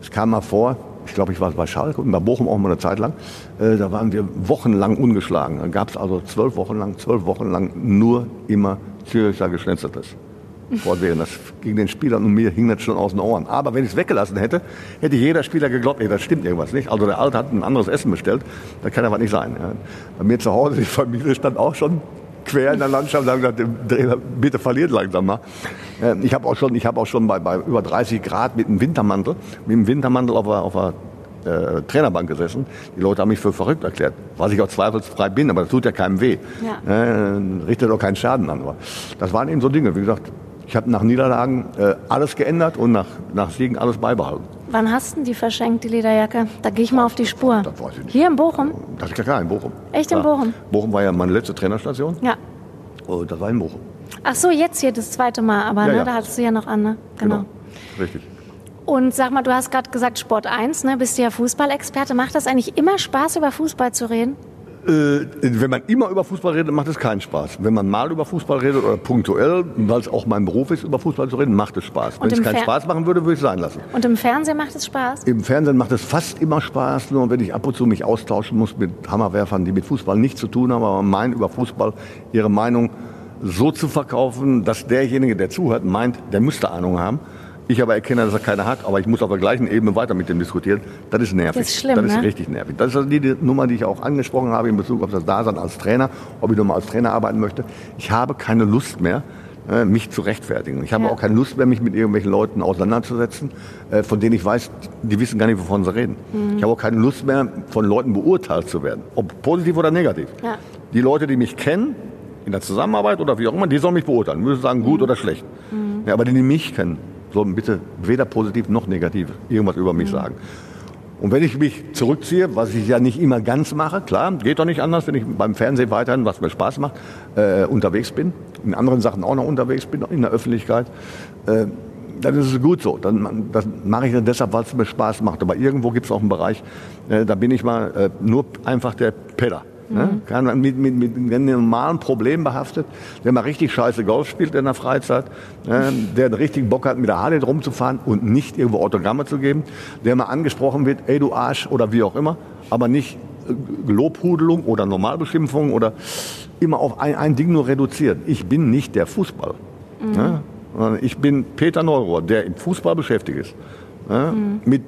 es kam mal vor, ich glaube, ich war bei Schalke und bei Bochum auch mal eine Zeit lang. Äh, da waren wir wochenlang ungeschlagen. Da gab es also zwölf Wochen lang, zwölf Wochen lang nur immer Züricher Geschnetzeltes. Fortwährend. Das gegen den Spielern und mir hing das schon aus den Ohren. Aber wenn ich es weggelassen hätte, hätte jeder Spieler geglaubt, ey, das stimmt irgendwas nicht. Also der Alte hat ein anderes Essen bestellt. Das kann aber nicht sein. Ja. Bei mir zu Hause, die Familie stand auch schon quer in der Landschaft und haben gesagt, bitte verliert langsam mal. Ähm, ich habe auch schon, ich hab auch schon bei, bei über 30 Grad mit einem Wintermantel, mit einem Wintermantel auf einer, auf einer äh, Trainerbank gesessen. Die Leute haben mich für verrückt erklärt, was ich auch zweifelsfrei bin, aber das tut ja keinem weh. Ja. Äh, richtet auch keinen Schaden an. Aber das waren eben so Dinge, wie gesagt, Ich habe nach Niederlagen äh, alles geändert und nach, nach Siegen alles beibehalten. Wann hast du die verschenkt, die Lederjacke? Da gehe ich mal auf die Spur. Das weiß ich nicht. Hier in Bochum? Das ist ja klar, in Bochum. Echt in. Bochum? Bochum war ja meine letzte Trainerstation. Ja. Und das war in Bochum. Ach so, jetzt hier das zweite Mal, aber Ja, ne, ja. da hattest du ja noch an, ne? Genau. Richtig. Und sag mal, du hast gerade gesagt Sport 1, ne? Bist du ja Fußballexperte. Macht das eigentlich immer Spaß, über Fußball zu reden? Äh, wenn man immer über Fußball redet, macht es keinen Spaß. Wenn man mal über Fußball redet oder punktuell, weil es auch mein Beruf ist, über Fußball zu reden, macht es Spaß. Wenn Und es im keinen Fer- Spaß machen würde, würde ich es sein lassen. Und im Fernsehen macht es Spaß? Im Fernsehen macht es fast immer Spaß, nur wenn ich ab und zu mich austauschen muss mit Hammerwerfern, die mit Fußball nichts zu tun haben, aber meinen über Fußball ihre Meinung so zu verkaufen, dass derjenige, der zuhört, meint, der müsste Ahnung haben. Ich aber erkenne, dass er keine hat, aber ich muss auf der gleichen Ebene weiter mit dem diskutieren. Das ist nervig. Das ist schlimm, Das ist ne? richtig nervig. Das ist also die, Nummer, die ich auch angesprochen habe in Bezug auf das Dasein als Trainer, ob ich nochmal als Trainer arbeiten möchte. Ich habe keine Lust mehr, äh, mich zu rechtfertigen. Ich habe Ja. auch keine Lust mehr, mich mit irgendwelchen Leuten auseinanderzusetzen, äh, von denen ich weiß, die wissen gar nicht, wovon sie reden. Mhm. Ich habe auch keine Lust mehr, von Leuten beurteilt zu werden, ob positiv oder negativ. Ja. Die Leute, die mich kennen, in der Zusammenarbeit oder wie auch immer, die sollen mich beurteilen, müssen sagen, Mhm. gut oder schlecht. Ja, aber die, die mich kennen, sollen bitte weder positiv noch negativ irgendwas über Mhm. mich sagen. Und wenn ich mich zurückziehe, was ich ja nicht immer ganz mache, klar, geht doch nicht anders, wenn ich beim Fernsehen weiterhin, was mir Spaß macht, äh, unterwegs bin, in anderen Sachen auch noch unterwegs bin, in der Öffentlichkeit, äh, dann ist es gut so. Dann, das mache ich dann deshalb, weil es mir Spaß macht. Aber irgendwo gibt es auch einen Bereich, äh, da bin ich mal äh, nur einfach der Ne? Kann man mit, mit, mit einem normalen Problem behaftet, der mal richtig scheiße Golf spielt in der Freizeit, äh, der einen richtigen Bock hat, mit der Harley rumzufahren und nicht irgendwo Autogramme zu geben, der mal angesprochen wird, ey du Arsch oder wie auch immer, aber nicht äh, Lobhudelung oder Normalbeschimpfung oder immer auf ein, ein Ding nur reduziert. Ich bin nicht der Fußball. Ne? Sondern Ich bin Peter Neurohr, der im Fußball beschäftigt ist. Ne? Mit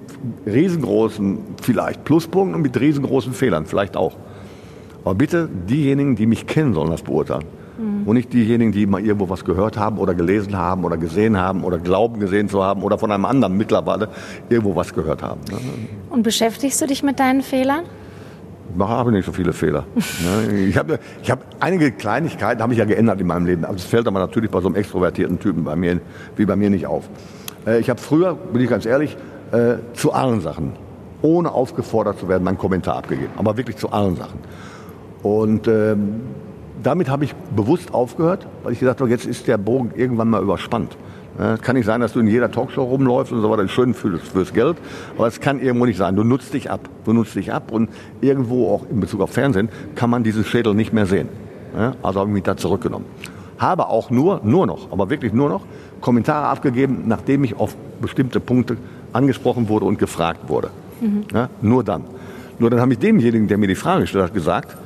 riesengroßen, vielleicht Pluspunkten und mit riesengroßen Fehlern, vielleicht auch. Aber bitte diejenigen, die mich kennen, sollen das beurteilen. Und nicht diejenigen, die mal irgendwo was gehört haben oder gelesen haben oder gesehen haben oder glauben gesehen zu haben oder von einem anderen mittlerweile irgendwo was gehört haben. ne? Und beschäftigst du dich mit deinen Fehlern? Ich habe nicht so viele Fehler. Ne? Ich habe ich hab einige Kleinigkeiten habe ich ja geändert in meinem Leben. Aber das fällt aber natürlich bei so einem extrovertierten Typen bei mir, wie bei mir nicht auf. Äh, Ich habe früher, bin ich ganz ehrlich, äh, zu allen Sachen, ohne aufgefordert zu werden, meinen Kommentar abgegeben. Aber wirklich zu allen Sachen. Und ähm, damit habe ich bewusst aufgehört, weil ich gedacht habe, jetzt ist der Bogen irgendwann mal überspannt. Äh, kann nicht sein, dass du in jeder Talkshow rumläufst und so weiter, schön fürs, fürs Geld, aber es kann irgendwo nicht sein. Du nutzt dich ab, du nutzt dich ab und irgendwo auch in Bezug auf Fernsehen kann man diesen Schädel nicht mehr sehen. Also habe ich mich da zurückgenommen. Habe auch nur, nur noch, aber wirklich nur noch Kommentare abgegeben, nachdem ich auf bestimmte Punkte angesprochen wurde und gefragt wurde. Ja, nur dann. Nur dann habe ich demjenigen, der mir die Frage gestellt hat, gesagt,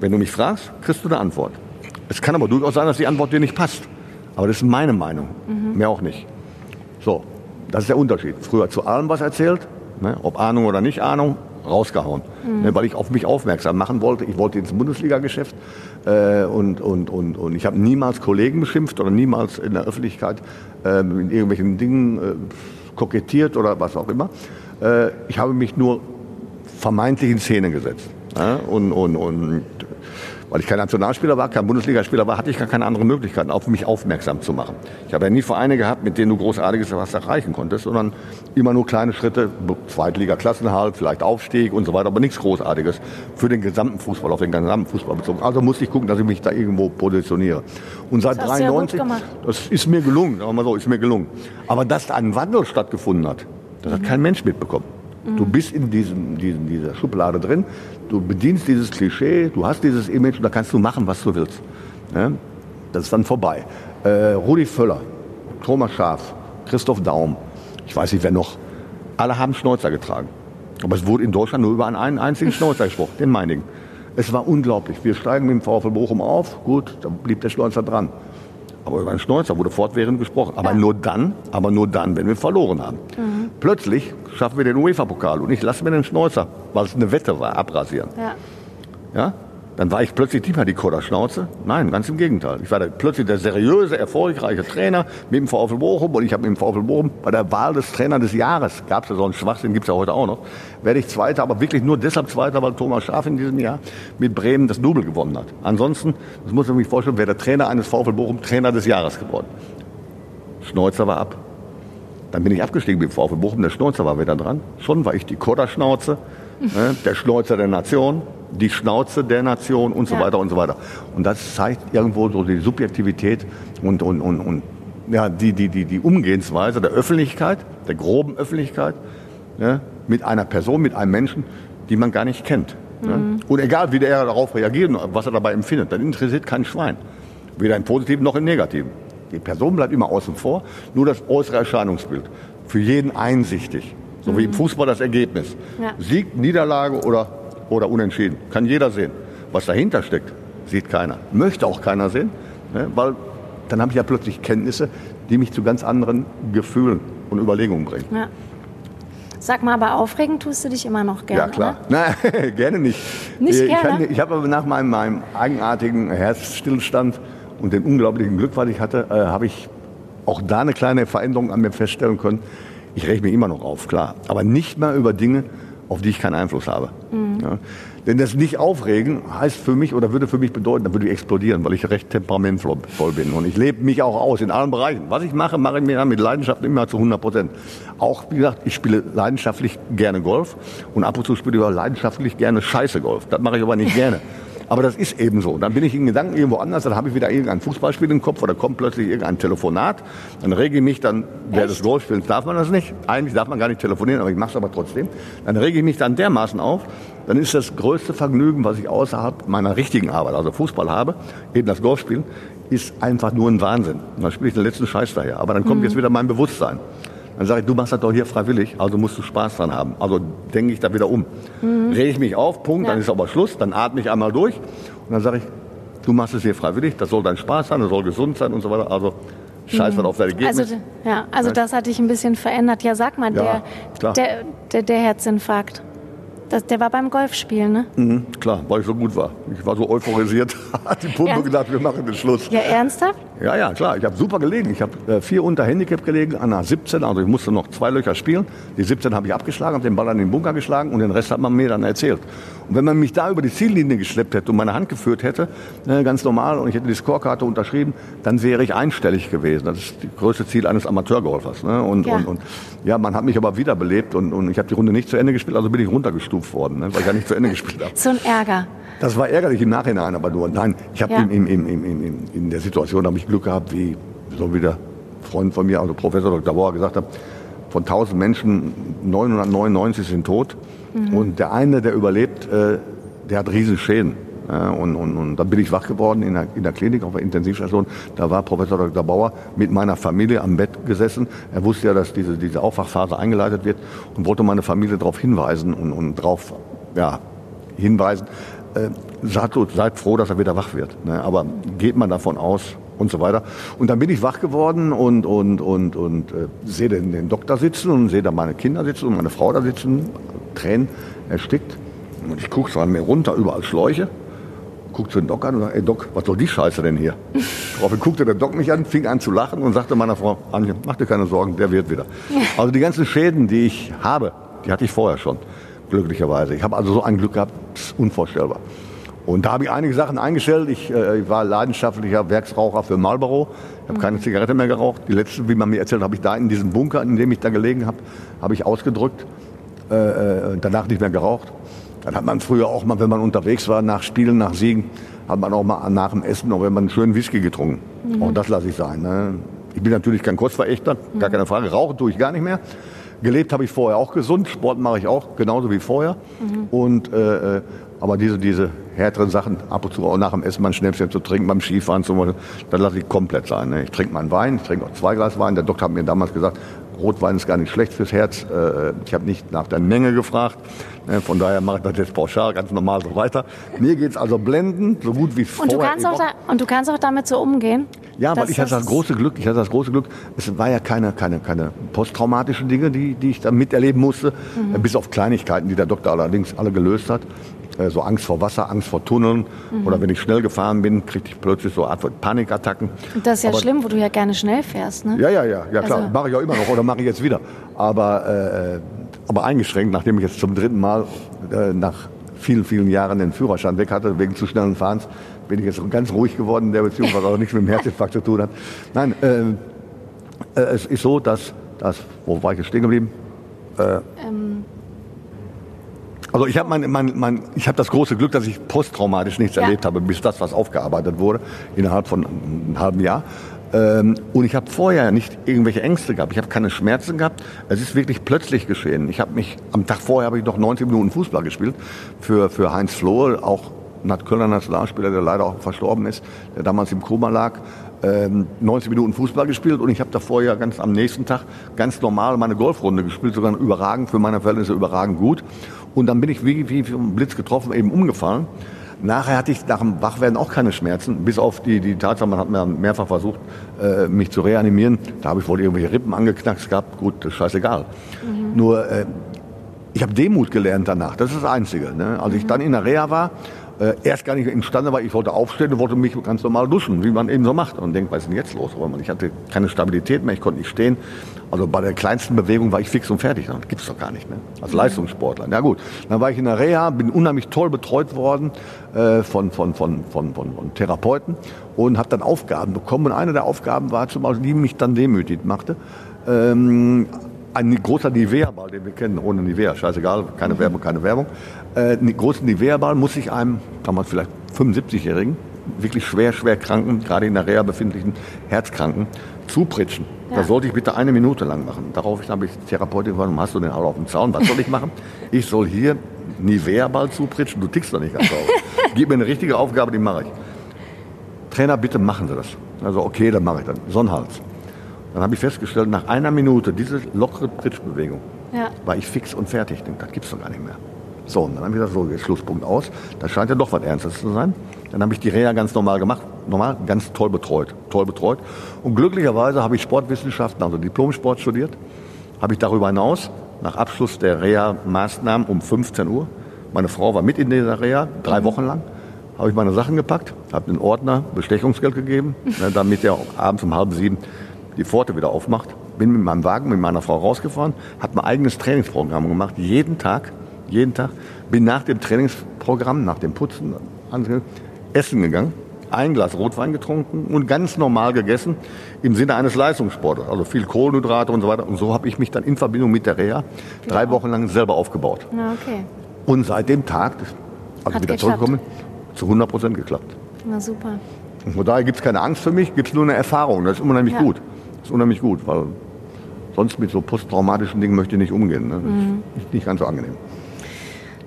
wenn du mich fragst, kriegst du eine Antwort. Es kann aber durchaus sein, dass die Antwort dir nicht passt. Aber das ist meine Meinung. Mehr auch nicht. So, das ist der Unterschied. Früher zu allem was erzählt, ne, ob Ahnung oder nicht Ahnung, rausgehauen. Ne, weil ich auf mich aufmerksam machen wollte. Ich wollte ins Bundesliga-Geschäft äh, und, und, und, und ich habe niemals Kollegen beschimpft oder niemals in der Öffentlichkeit äh, mit irgendwelchen Dingen äh, kokettiert oder was auch immer. Äh, ich habe mich nur vermeintlich in Szene gesetzt. Ja, und, und, und weil ich kein Nationalspieler war, kein Bundesligaspieler war, hatte ich gar keine andere Möglichkeit, auf mich aufmerksam zu machen. Ich habe ja nie Vereine gehabt, mit denen du großartiges was erreichen konntest, sondern immer nur kleine Schritte, Zweitliga-Klassenhalt, vielleicht Aufstieg und so weiter, aber nichts Großartiges für den gesamten Fußball, auf den gesamten Fußball bezogen. Also musste ich gucken, dass ich mich da irgendwo positioniere. Und seit Das hast du ja gut 93, gemacht. das ist mir gelungen, sagen wir mal so, ist mir gelungen. Aber dass da ein Wandel stattgefunden hat, das hat kein Mensch mitbekommen. Du bist in diesem, diesem, dieser Schublade drin, du bedienst dieses Klischee, du hast dieses Image und da kannst du machen, was du willst. Ja? Das ist dann vorbei. Äh, Rudi Völler, Thomas Schaaf, Christoph Daum, ich weiß nicht wer noch, alle haben Schnäuzer getragen. Aber es wurde in Deutschland nur über einen, einzigen Schnäuzer gesprochen, den meinigen. Es war unglaublich. Wir steigen mit dem VfL Bochum auf, gut, dann blieb der Schnäuzer dran. Aber über einen Schnäuzer wurde fortwährend gesprochen. Aber nur dann, aber nur dann, wenn wir verloren haben. Plötzlich schaffen wir den UEFA-Pokal und ich lasse mir den Schnäuzer, weil es eine Wette war, abrasieren. Ja. Ja? Dann war ich plötzlich nicht mehr die Kodderschnauze. Nein, ganz im Gegenteil. Ich war plötzlich der seriöse, erfolgreiche Trainer mit dem VfL Bochum. Und ich habe mit dem VfL Bochum bei der Wahl des Trainer des Jahres, gab es ja so einen Schwachsinn, gibt es ja heute auch noch, werde ich Zweiter, aber wirklich nur deshalb Zweiter, weil Thomas Schaaf in diesem Jahr mit Bremen das Double gewonnen hat. Ansonsten, das muss man sich vorstellen, wäre der Trainer eines VfL Bochum Trainer des Jahres geworden. Schneuzer war ab. Dann bin ich abgestiegen mit VfB Bochum, der Schneuzer war wieder dran. Schon war ich die Kodderschnauze, ne, der Schneuzer der Nation, die Schnauze der Nation und so Ja. weiter und so weiter. Und das zeigt irgendwo so die Subjektivität und, und, und, und ja, die, die, die, die Umgehensweise der Öffentlichkeit, der groben Öffentlichkeit, ne, mit einer Person, mit einem Menschen, die man gar nicht kennt. Ne? Und egal, wie der darauf reagiert und was er dabei empfindet, dann interessiert kein Schwein. Weder im Positiven noch im Negativen. Die Person bleibt immer außen vor, nur das äußere Erscheinungsbild. Für jeden einsichtig. So wie im Fußball das Ergebnis. Ja. Sieg, Niederlage oder, oder Unentschieden. Kann jeder sehen. Was dahinter steckt, sieht keiner. Möchte auch keiner sehen, ne? weil dann habe ich ja plötzlich Kenntnisse, die mich zu ganz anderen Gefühlen und Überlegungen bringen. Ja. Sag mal, aber aufregen tust du dich immer noch gerne. Ja, klar. Nein, [LAUGHS] gerne nicht. Nicht ich gerne? kann- Ich habe aber nach meinem, meinem eigenartigen Herzstillstand und dem unglaublichen Glück, was ich hatte, äh, habe ich auch da eine kleine Veränderung an mir feststellen können. Ich reg mich immer noch auf, klar. Aber nicht mehr über Dinge, auf die ich keinen Einfluss habe. Mhm. Ja. Denn das nicht aufregen heißt für mich oder würde für mich bedeuten, dann würde ich explodieren, weil ich recht temperamentvoll bin. Und ich lebe mich auch aus in allen Bereichen. Was ich mache, mache ich mir mit Leidenschaft immer zu 100 Prozent. Auch, wie gesagt, ich spiele leidenschaftlich gerne Golf und ab und zu spiele ich auch leidenschaftlich gerne Scheiße Golf. Das mache ich aber nicht gerne. Aber das ist eben so. Dann bin ich in Gedanken irgendwo anders, dann habe ich wieder irgendein Fußballspiel im Kopf oder kommt plötzlich irgendein Telefonat. Dann rege ich mich dann, während des Golfspielens darf man das nicht. Eigentlich darf man gar nicht telefonieren, aber ich mache es aber trotzdem. Dann rege ich mich dann dermaßen auf, dann ist das größte Vergnügen, was ich außerhalb meiner richtigen Arbeit, also Fußball habe, eben das Golfspielen, ist einfach nur ein Wahnsinn. Und dann spiele ich den letzten Scheiß daher. Aber dann kommt jetzt wieder mein Bewusstsein. Dann sage ich, du machst das doch hier freiwillig, also musst du Spaß dran haben. Also denke ich da wieder um. Rege ich mich auf, Punkt, dann Ja. ist aber Schluss, dann atme ich einmal durch und dann sage ich, du machst es hier freiwillig, das soll dein Spaß sein, das soll gesund sein und so weiter. Also scheiß was auf dein Ergebnis. Also, ja, also das hat dich ein bisschen verändert. Ja, sag mal, Ja, der, der, der, der Herzinfarkt, das, der war beim Golfspielen, ne? mhm, klar, weil ich so gut war. Ich war so euphorisiert, [LAUGHS] hat die Pumpe Ja. gedacht, wir machen den Schluss. Ja, ernsthaft? Ja, ja, klar. Ich habe super gelegen. Ich habe äh, vier unter Handicap gelegen an einer 17. Also ich musste noch zwei Löcher spielen. Die 17 habe ich abgeschlagen, habe den Ball an den Bunker geschlagen und den Rest hat man mir dann erzählt. Und wenn man mich da über die Ziellinie geschleppt hätte und meine Hand geführt hätte, äh, ganz normal, und ich hätte die Scorekarte unterschrieben, dann wäre ich einstellig gewesen. Das ist das größte Ziel eines Amateurgolfers. Ne? Und, Ja. und, und ja, man hat mich aber wiederbelebt und, und ich habe die Runde nicht zu Ende gespielt, also bin ich runtergestuft worden, ne? weil ich ja nicht zu Ende gespielt habe. So ein Ärger. Das war ärgerlich im Nachhinein, aber nur, nein, ich habe Ja. in, in, in, in der Situation habe ich Glück gehabt, wie so wie der Freund von mir, also Professor Dr. Bauer gesagt hat, von 1000 Menschen 999 sind tot und der eine, der überlebt, äh, der hat Riesenschäden. Und, und, und dann bin ich wach geworden in der, in der Klinik auf der Intensivstation. Da war Professor Dr. Bauer mit meiner Familie am Bett gesessen. Er wusste ja, dass diese, diese Aufwachphase eingeleitet wird und wollte meine Familie darauf hinweisen und, und darauf ja, hinweisen, äh, seid, seid froh, dass er wieder wach wird. Ne? Aber geht man davon aus und so weiter. Und dann bin ich wach geworden und, und, und, und äh, sehe den, den Doktor sitzen und sehe da meine Kinder sitzen und meine Frau da sitzen, Tränen erstickt. Und ich gucke so an mir runter, überall Schläuche. Guckt zu den Doc an und sagt, ey Doc, was soll die Scheiße denn hier? [LAUGHS] Daraufhin guckte der Doc mich an, fing an zu lachen und sagte meiner Frau, Anja, mach dir keine Sorgen, der wird wieder. [LAUGHS] Also die ganzen Schäden, die ich habe, die hatte ich vorher schon, glücklicherweise. Ich habe also so ein Glück gehabt, ist unvorstellbar. Und da habe ich einige Sachen eingestellt. Ich, äh, ich war leidenschaftlicher Werksraucher für Marlboro. Ich habe keine Zigarette mehr geraucht. Die letzte, wie man mir erzählt, habe ich da in diesem Bunker, in dem ich da gelegen habe, habe ich ausgedrückt. Äh, äh, danach nicht mehr geraucht. Dann hat man früher auch mal, wenn man unterwegs war, nach Spielen, nach Siegen, hat man auch mal nach dem Essen, auch wenn man einen schönen Whisky getrunken. Auch das lasse ich sein. Ne? Ich bin natürlich kein Kurzverächter, gar keine Frage. Rauchen tue ich gar nicht mehr. Gelebt habe ich vorher auch gesund, Sport mache ich auch genauso wie vorher. Und äh, äh, aber diese diese härteren Sachen, ab und zu auch nach dem Essen mal ein Schnäpschen zu trinken, beim Skifahren zum Beispiel, das lasse ich komplett sein. Ne? Ich trinke meinen Wein, ich trinke auch zwei Glas Wein. Der Doktor hat mir damals gesagt, Rotwein ist gar nicht schlecht fürs Herz. Äh, Ich habe nicht nach der Menge gefragt. Ne, Von daher mache ich das jetzt pauschal, ganz normal so weiter. Mir geht's also blendend, so gut wie Und vorher. du, kannst auch da, und du kannst auch damit so umgehen? Ja, weil ich hatte das große Glück, ich hatte das große Glück, es war ja keine, keine, keine posttraumatischen Dinge, die, die ich da miterleben musste, Mhm. äh, bis auf Kleinigkeiten, die der Doktor allerdings alle gelöst hat. Äh, So Angst vor Wasser, Angst vor Tunneln Mhm. oder wenn ich schnell gefahren bin, kriegte ich plötzlich so eine Art von Panikattacken. Und das ist ja Aber- schlimm, wo du ja gerne schnell fährst, ne? Ja, ja, ja, ja klar, Also- mache ich auch immer noch oder mache ich jetzt wieder. Aber, äh, aber eingeschränkt, nachdem ich jetzt zum dritten Mal äh, nach vielen, vielen Jahren den Führerschein weg hatte, wegen zu schnellen Fahrens, bin ich jetzt ganz ruhig geworden in der Beziehung, was auch nichts mit dem Herzinfarkt zu tun hat. Nein, äh, Äh, es ist so, dass, dass wo war ich jetzt stehen geblieben? Äh, Ähm, Also ich habe mein, mein, mein, ich hab das große Glück, dass ich posttraumatisch nichts Ja. erlebt habe, bis das, was aufgearbeitet wurde, innerhalb von einem halben Jahr. Ähm, und ich habe vorher nicht irgendwelche Ängste gehabt. Ich habe keine Schmerzen gehabt. Es ist wirklich plötzlich geschehen. Ich habe mich am Tag vorher habe ich noch 90 Minuten Fußball gespielt für für Heinz Flohe, auch Kölner Nationalspieler, der leider auch verstorben ist, der damals im Koma lag. Ähm, 90 Minuten Fußball gespielt und ich habe davor ja ganz am nächsten Tag ganz normal meine Golfrunde gespielt, sogar überragend für meine Verhältnisse überragend gut. Und dann bin ich wie, wie vom Blitz getroffen eben umgefallen. Nachher hatte ich nach dem Wachwerden auch keine Schmerzen, bis auf die, die Tatsache, man hat mir mehrfach versucht, äh, mich zu reanimieren. Da habe ich wohl irgendwelche Rippen angeknackst gehabt. Gut, das ist scheißegal. Nur, äh, ich habe Demut gelernt danach. Das ist das Einzige. Ne? Als ich dann in der Reha war, äh, erst gar nicht imstande war, ich wollte aufstehen und wollte mich ganz normal duschen, wie man eben so macht. Und denkt, was ist denn jetzt los? Aber ich hatte keine Stabilität mehr, ich konnte nicht stehen. Also bei der kleinsten Bewegung war ich fix und fertig. Das gibt's doch gar nicht mehr. Als Leistungssportler. Na gut, dann war ich in der Reha, bin unheimlich toll betreut worden äh, von, von, von, von, von, von Therapeuten und habe dann Aufgaben bekommen. Und eine der Aufgaben war zum Beispiel, die mich dann demütig machte, ähm, ein großer Nivea-Ball, den wir kennen, ohne Nivea, scheißegal, keine Werbung, keine Werbung. Äh, einen großen Nivea-Ball muss ich einem, damals vielleicht 75-Jährigen, wirklich schwer, schwer kranken, gerade in der Reha befindlichen Herzkranken, zupritschen. Ja. Das sollte ich bitte eine Minute lang machen. Daraufhin habe ich die Therapeutin gefragt, hast du den alle auf dem Zaun? Was soll ich machen? [LAUGHS] Ich soll hier Nivea-Ball zupritschen? Du tickst doch nicht ganz sauber. Gib mir eine richtige Aufgabe, die mache ich. Trainer, bitte machen Sie das. Also okay, dann mache ich das. Sonnenhals. Dann habe ich festgestellt, nach einer Minute, diese lockere Pritschbewegung, ja. war ich fix und fertig. Ich denke, das gibt's doch gar nicht mehr. So, und dann habe ich gesagt, so, jetzt Schlusspunkt aus. Das scheint ja doch was Ernstes zu sein. Dann habe ich die Reha ganz normal gemacht, normal, ganz toll betreut, toll betreut. Und glücklicherweise habe ich Sportwissenschaften, also Diplomsport studiert. Habe ich darüber hinaus, nach Abschluss der Reha-Maßnahmen um 15 Uhr, meine Frau war mit in dieser Reha, drei Wochen lang, habe ich meine Sachen gepackt, habe den Ordner Bestechungsgeld gegeben, ne, damit er abends um halb sieben die Pforte wieder aufmacht. Bin mit meinem Wagen mit meiner Frau rausgefahren, habe mein eigenes Trainingsprogramm gemacht, jeden Tag, jeden Tag. Bin nach dem Trainingsprogramm, nach dem Putzen, essen gegangen, ein Glas Rotwein getrunken und ganz normal gegessen im Sinne eines Leistungssporters. Also viel Kohlenhydrate und so weiter. Und so habe ich mich dann in Verbindung mit der Reha drei Wochen lang selber aufgebaut. Na, okay. Und seit dem Tag, also Hat wieder geklappt. zurückgekommen, zu 100 Prozent geklappt. Na super. Und von daher gibt es keine Angst für mich, gibt es nur eine Erfahrung. Das ist unheimlich Ja. gut. Das ist unheimlich gut, weil sonst mit so posttraumatischen Dingen möchte ich nicht umgehen. Ne? Das Mhm. ist nicht ganz so angenehm.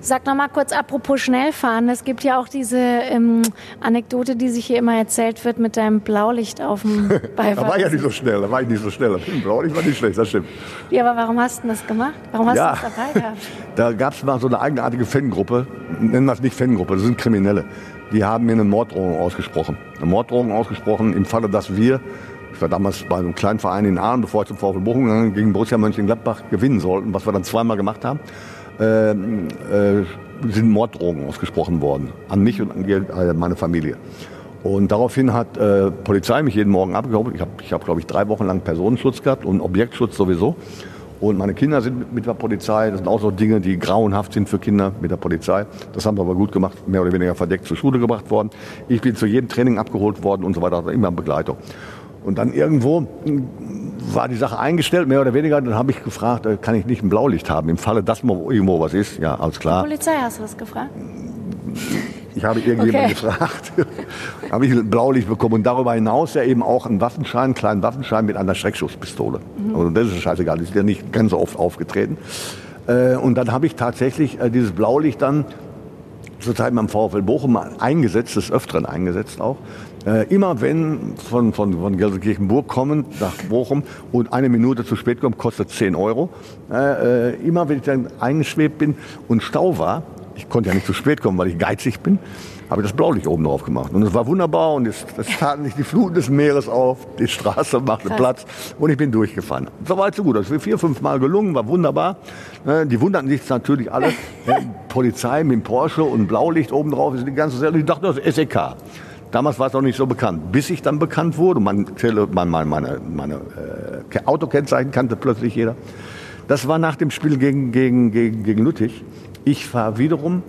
Sag noch mal kurz, apropos Schnellfahren. Es gibt ja auch diese ähm, Anekdote, die sich hier immer erzählt wird mit deinem Blaulicht auf dem [LAUGHS] Da war ich ja nicht so schnell, da war ich nicht so schnell. Blaulicht war nicht schlecht, das stimmt. Ja, aber warum hast du das gemacht? Warum hast Ja. du das dabei gehabt? [LAUGHS] Da gab es mal so eine eigenartige Fangruppe, nennen wir es nicht Fangruppe, das sind Kriminelle. Die haben mir eine Morddrohung ausgesprochen. Eine Morddrohung ausgesprochen im Falle, dass wir, war damals bei einem kleinen Verein in Aalen, bevor ich zum VfL Bochum gegangen gegen Borussia Mönchengladbach gewinnen sollten, was wir dann zweimal gemacht haben, ähm, äh, sind Morddrohungen ausgesprochen worden. An mich und an äh, meine Familie. Und daraufhin hat äh, Polizei mich jeden Morgen abgeholt. Ich habe, ich hab, glaube ich, drei Wochen lang Personenschutz gehabt und Objektschutz sowieso. Und meine Kinder sind mit, der Polizei. Das sind auch so Dinge, die grauenhaft sind für Kinder mit der Polizei. Das haben wir aber gut gemacht, mehr oder weniger verdeckt zur Schule gebracht worden. Ich bin zu jedem Training abgeholt worden und so weiter, immer Begleitung. Und dann irgendwo war die Sache eingestellt, mehr oder weniger. Dann habe ich gefragt, äh, kann ich nicht ein Blaulicht haben? Im Falle, dass irgendwo was ist. Ja, alles klar. Polizei hast du das gefragt? Ich habe irgendjemanden Okay. gefragt, [LAUGHS] habe ich ein Blaulicht bekommen und darüber hinaus ja eben auch einen Waffenschein, einen kleinen Waffenschein mit einer Schreckschusspistole. Also das ist scheißegal, das ist ja nicht ganz so oft aufgetreten. Äh, Und dann habe ich tatsächlich äh, dieses Blaulicht dann zur Zeit beim VfL Bochum eingesetzt, des Öfteren eingesetzt auch. Äh, immer wenn von, von, von Gelsenkirchenburg kommen nach Bochum und eine Minute zu spät kommt, kostet 10 Euro. Äh, äh, immer wenn ich dann eingeschwebt bin und Stau war, ich konnte ja nicht zu spät kommen, weil ich geizig bin, habe ich das Blaulicht oben drauf gemacht. Und es war wunderbar und es, es taten sich die Fluten des Meeres auf, die Straße machte Krass. Platz und ich bin durchgefahren. So weit, so gut. Das ist vier, fünf Mal gelungen, war wunderbar. Ne, Die wunderten sich natürlich alle. Ja, [LAUGHS] Polizei mit dem Porsche und Blaulicht oben drauf, ist die ganze Sache. Ich dachte, das ist SEK. Damals war es noch nicht so bekannt. Bis ich dann bekannt wurde, mein, Tele, mein, mein, meine, meine äh, Autokennzeichen kannte plötzlich jeder. Das war nach dem Spiel gegen, gegen, gegen, gegen Lüttich. Ich fahre wiederum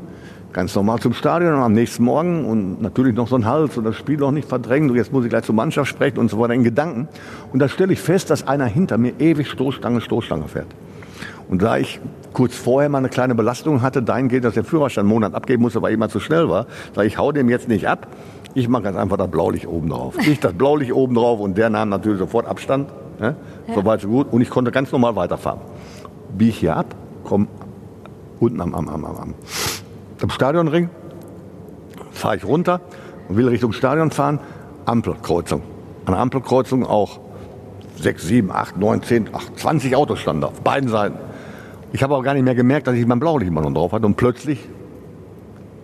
Ganz normal zum Stadion und am nächsten Morgen und natürlich noch so ein Hals und das Spiel noch nicht verdrängt und jetzt muss ich gleich zur Mannschaft sprechen und so weiter in Gedanken. Und da stelle ich fest, dass einer hinter mir ewig Stoßstange, Stoßstange fährt. Und da ich kurz vorher mal eine kleine Belastung hatte, dahingehend, dass der Führerschein einen Monat abgeben musste, weil jemand zu schnell war, sage ich, hau dem jetzt nicht ab. Ich mache ganz einfach das Blaulicht oben drauf. Ich das Blaulicht oben drauf und der nahm natürlich sofort Abstand. Ne? Ja. So weit, so gut. Und ich konnte ganz normal weiterfahren. Biege ich hier ab, komme unten am, am, am, am, am Stadionring, fahre ich runter und will Richtung Stadion fahren. Ampelkreuzung. An der Ampelkreuzung auch 6, 7, 8, 9, 10, 8, 20 Autos standen da auf beiden Seiten. Ich habe auch gar nicht mehr gemerkt, dass ich mein Blaulicht immer noch drauf hatte und plötzlich,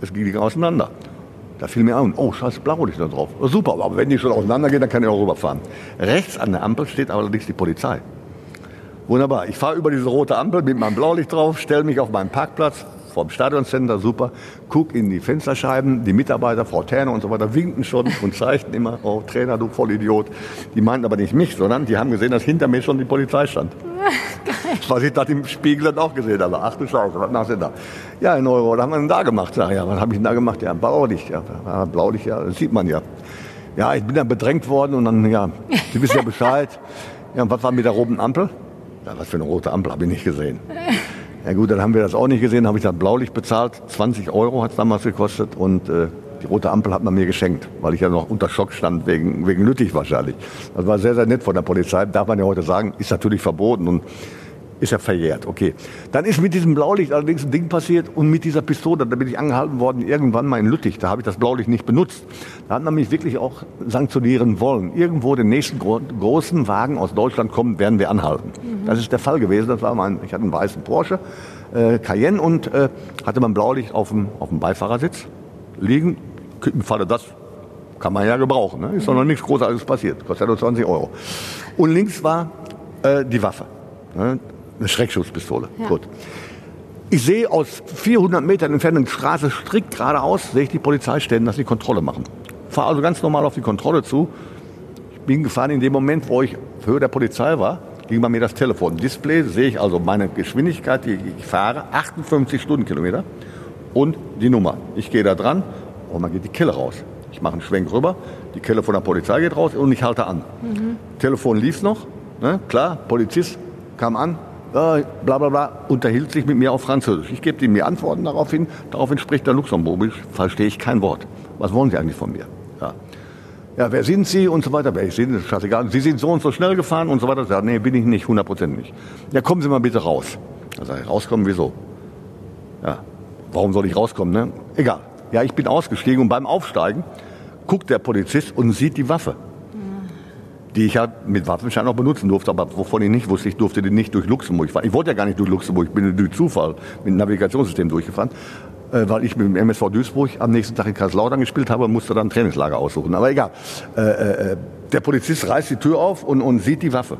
es ging auseinander. Da fiel mir ein, oh, scheiße, Blaulicht da drauf. Super, aber wenn die schon auseinandergehen, dann kann ich auch rüberfahren. Rechts an der Ampel steht allerdings die Polizei. Wunderbar. Ich fahre über diese rote Ampel mit meinem Blaulicht drauf, stelle mich auf meinen Parkplatz vom Stadioncenter, super, guck in die Fensterscheiben, die Mitarbeiter, Frau Terne und so weiter, winken schon [LAUGHS] und zeigten immer, oh Trainer, du Vollidiot. Die meinten aber nicht mich, sondern die haben gesehen, dass hinter mir schon die Polizei stand. [LAUGHS] Was ich da im Spiegel dann auch gesehen habe. Ach du Scheiße, was machst du da? Ja, in Euro, was haben wir denn da gemacht? Sag, ja, was habe ich denn da gemacht? Ja, Blaulicht. Ja, Blaulicht, ja, das sieht man ja. Ja, ich bin dann bedrängt worden und dann, ja, Sie wissen ja Bescheid. [LAUGHS] Ja, und was war mit der roten Ampel? Ja, was für eine rote Ampel, habe ich nicht gesehen. Ja gut, dann haben wir das auch nicht gesehen, habe ich das Blaulicht bezahlt. 20 Euro hat es damals gekostet und äh, die rote Ampel hat man mir geschenkt, weil ich ja noch unter Schock stand, wegen, wegen Lüttich wahrscheinlich. Das war sehr, sehr nett von der Polizei, darf man ja heute sagen, ist natürlich verboten und ist ja verjährt, okay. Dann ist mit diesem Blaulicht allerdings ein Ding passiert und mit dieser Pistole, da bin ich angehalten worden, irgendwann mal in Lüttich, da habe ich das Blaulicht nicht benutzt. Da hat man mich wirklich auch sanktionieren wollen. Irgendwo den nächsten gro großen Wagen aus Deutschland kommen, werden wir anhalten. Mhm. Das ist der Fall gewesen, das war mein, ich hatte einen weißen Porsche, äh, Cayenne und äh, hatte mein Blaulicht auf dem, auf dem Beifahrersitz liegen. Im Falle das kann man ja gebrauchen, ne? ist doch noch nichts Großartiges passiert, kostet ja nur 20 Euro. Und links war äh, die Waffe. Ne? Eine Schreckschusspistole. Ja. Gut. Ich sehe aus 400 Metern entfernten Straße strikt geradeaus, sehe ich die Polizei stellen, dass sie Kontrolle machen. Fahre also ganz normal auf die Kontrolle zu. Ich bin gefahren in dem Moment, wo ich Höhe der Polizei war, ging bei mir das Telefon. Display sehe ich also meine Geschwindigkeit, die ich fahre, 58 Stundenkilometer und die Nummer. Ich gehe da dran und dann geht die Kelle raus. Ich mache einen Schwenk rüber, die Kelle von der Polizei geht raus und ich halte an. Mhm. Telefon lief noch, ne? klar, Polizist kam an, äh, bla bla bla, unterhielt sich mit mir auf Französisch. Ich gebe ihm mir Antworten daraufhin, daraufhin spricht er Luxemburgisch, verstehe ich kein Wort. Was wollen Sie eigentlich von mir? Ja. Ja, wer sind Sie und so weiter. Wer ich bin, ist scheißegal. Sie sind so und so schnell gefahren und so weiter. Ja, nee, bin ich nicht, 100% nicht. Ja, kommen Sie mal bitte raus. Da sage rauskommen, wieso? Ja, warum soll ich rauskommen, ne? Egal. Ja, ich bin ausgestiegen und beim Aufsteigen guckt der Polizist und sieht die Waffe die ich ja mit Waffenschein auch benutzen durfte, aber wovon ich nicht wusste, ich durfte die nicht durch Luxemburg fahren. Ich wollte ja gar nicht durch Luxemburg, ich bin durch Zufall mit dem Navigationssystem durchgefahren, äh, weil ich mit dem MSV Duisburg am nächsten Tag in Kaiserslautern gespielt habe und musste dann ein Trainingslager aussuchen. Aber egal. Äh, äh, der Polizist reißt die Tür auf und, und sieht die Waffe.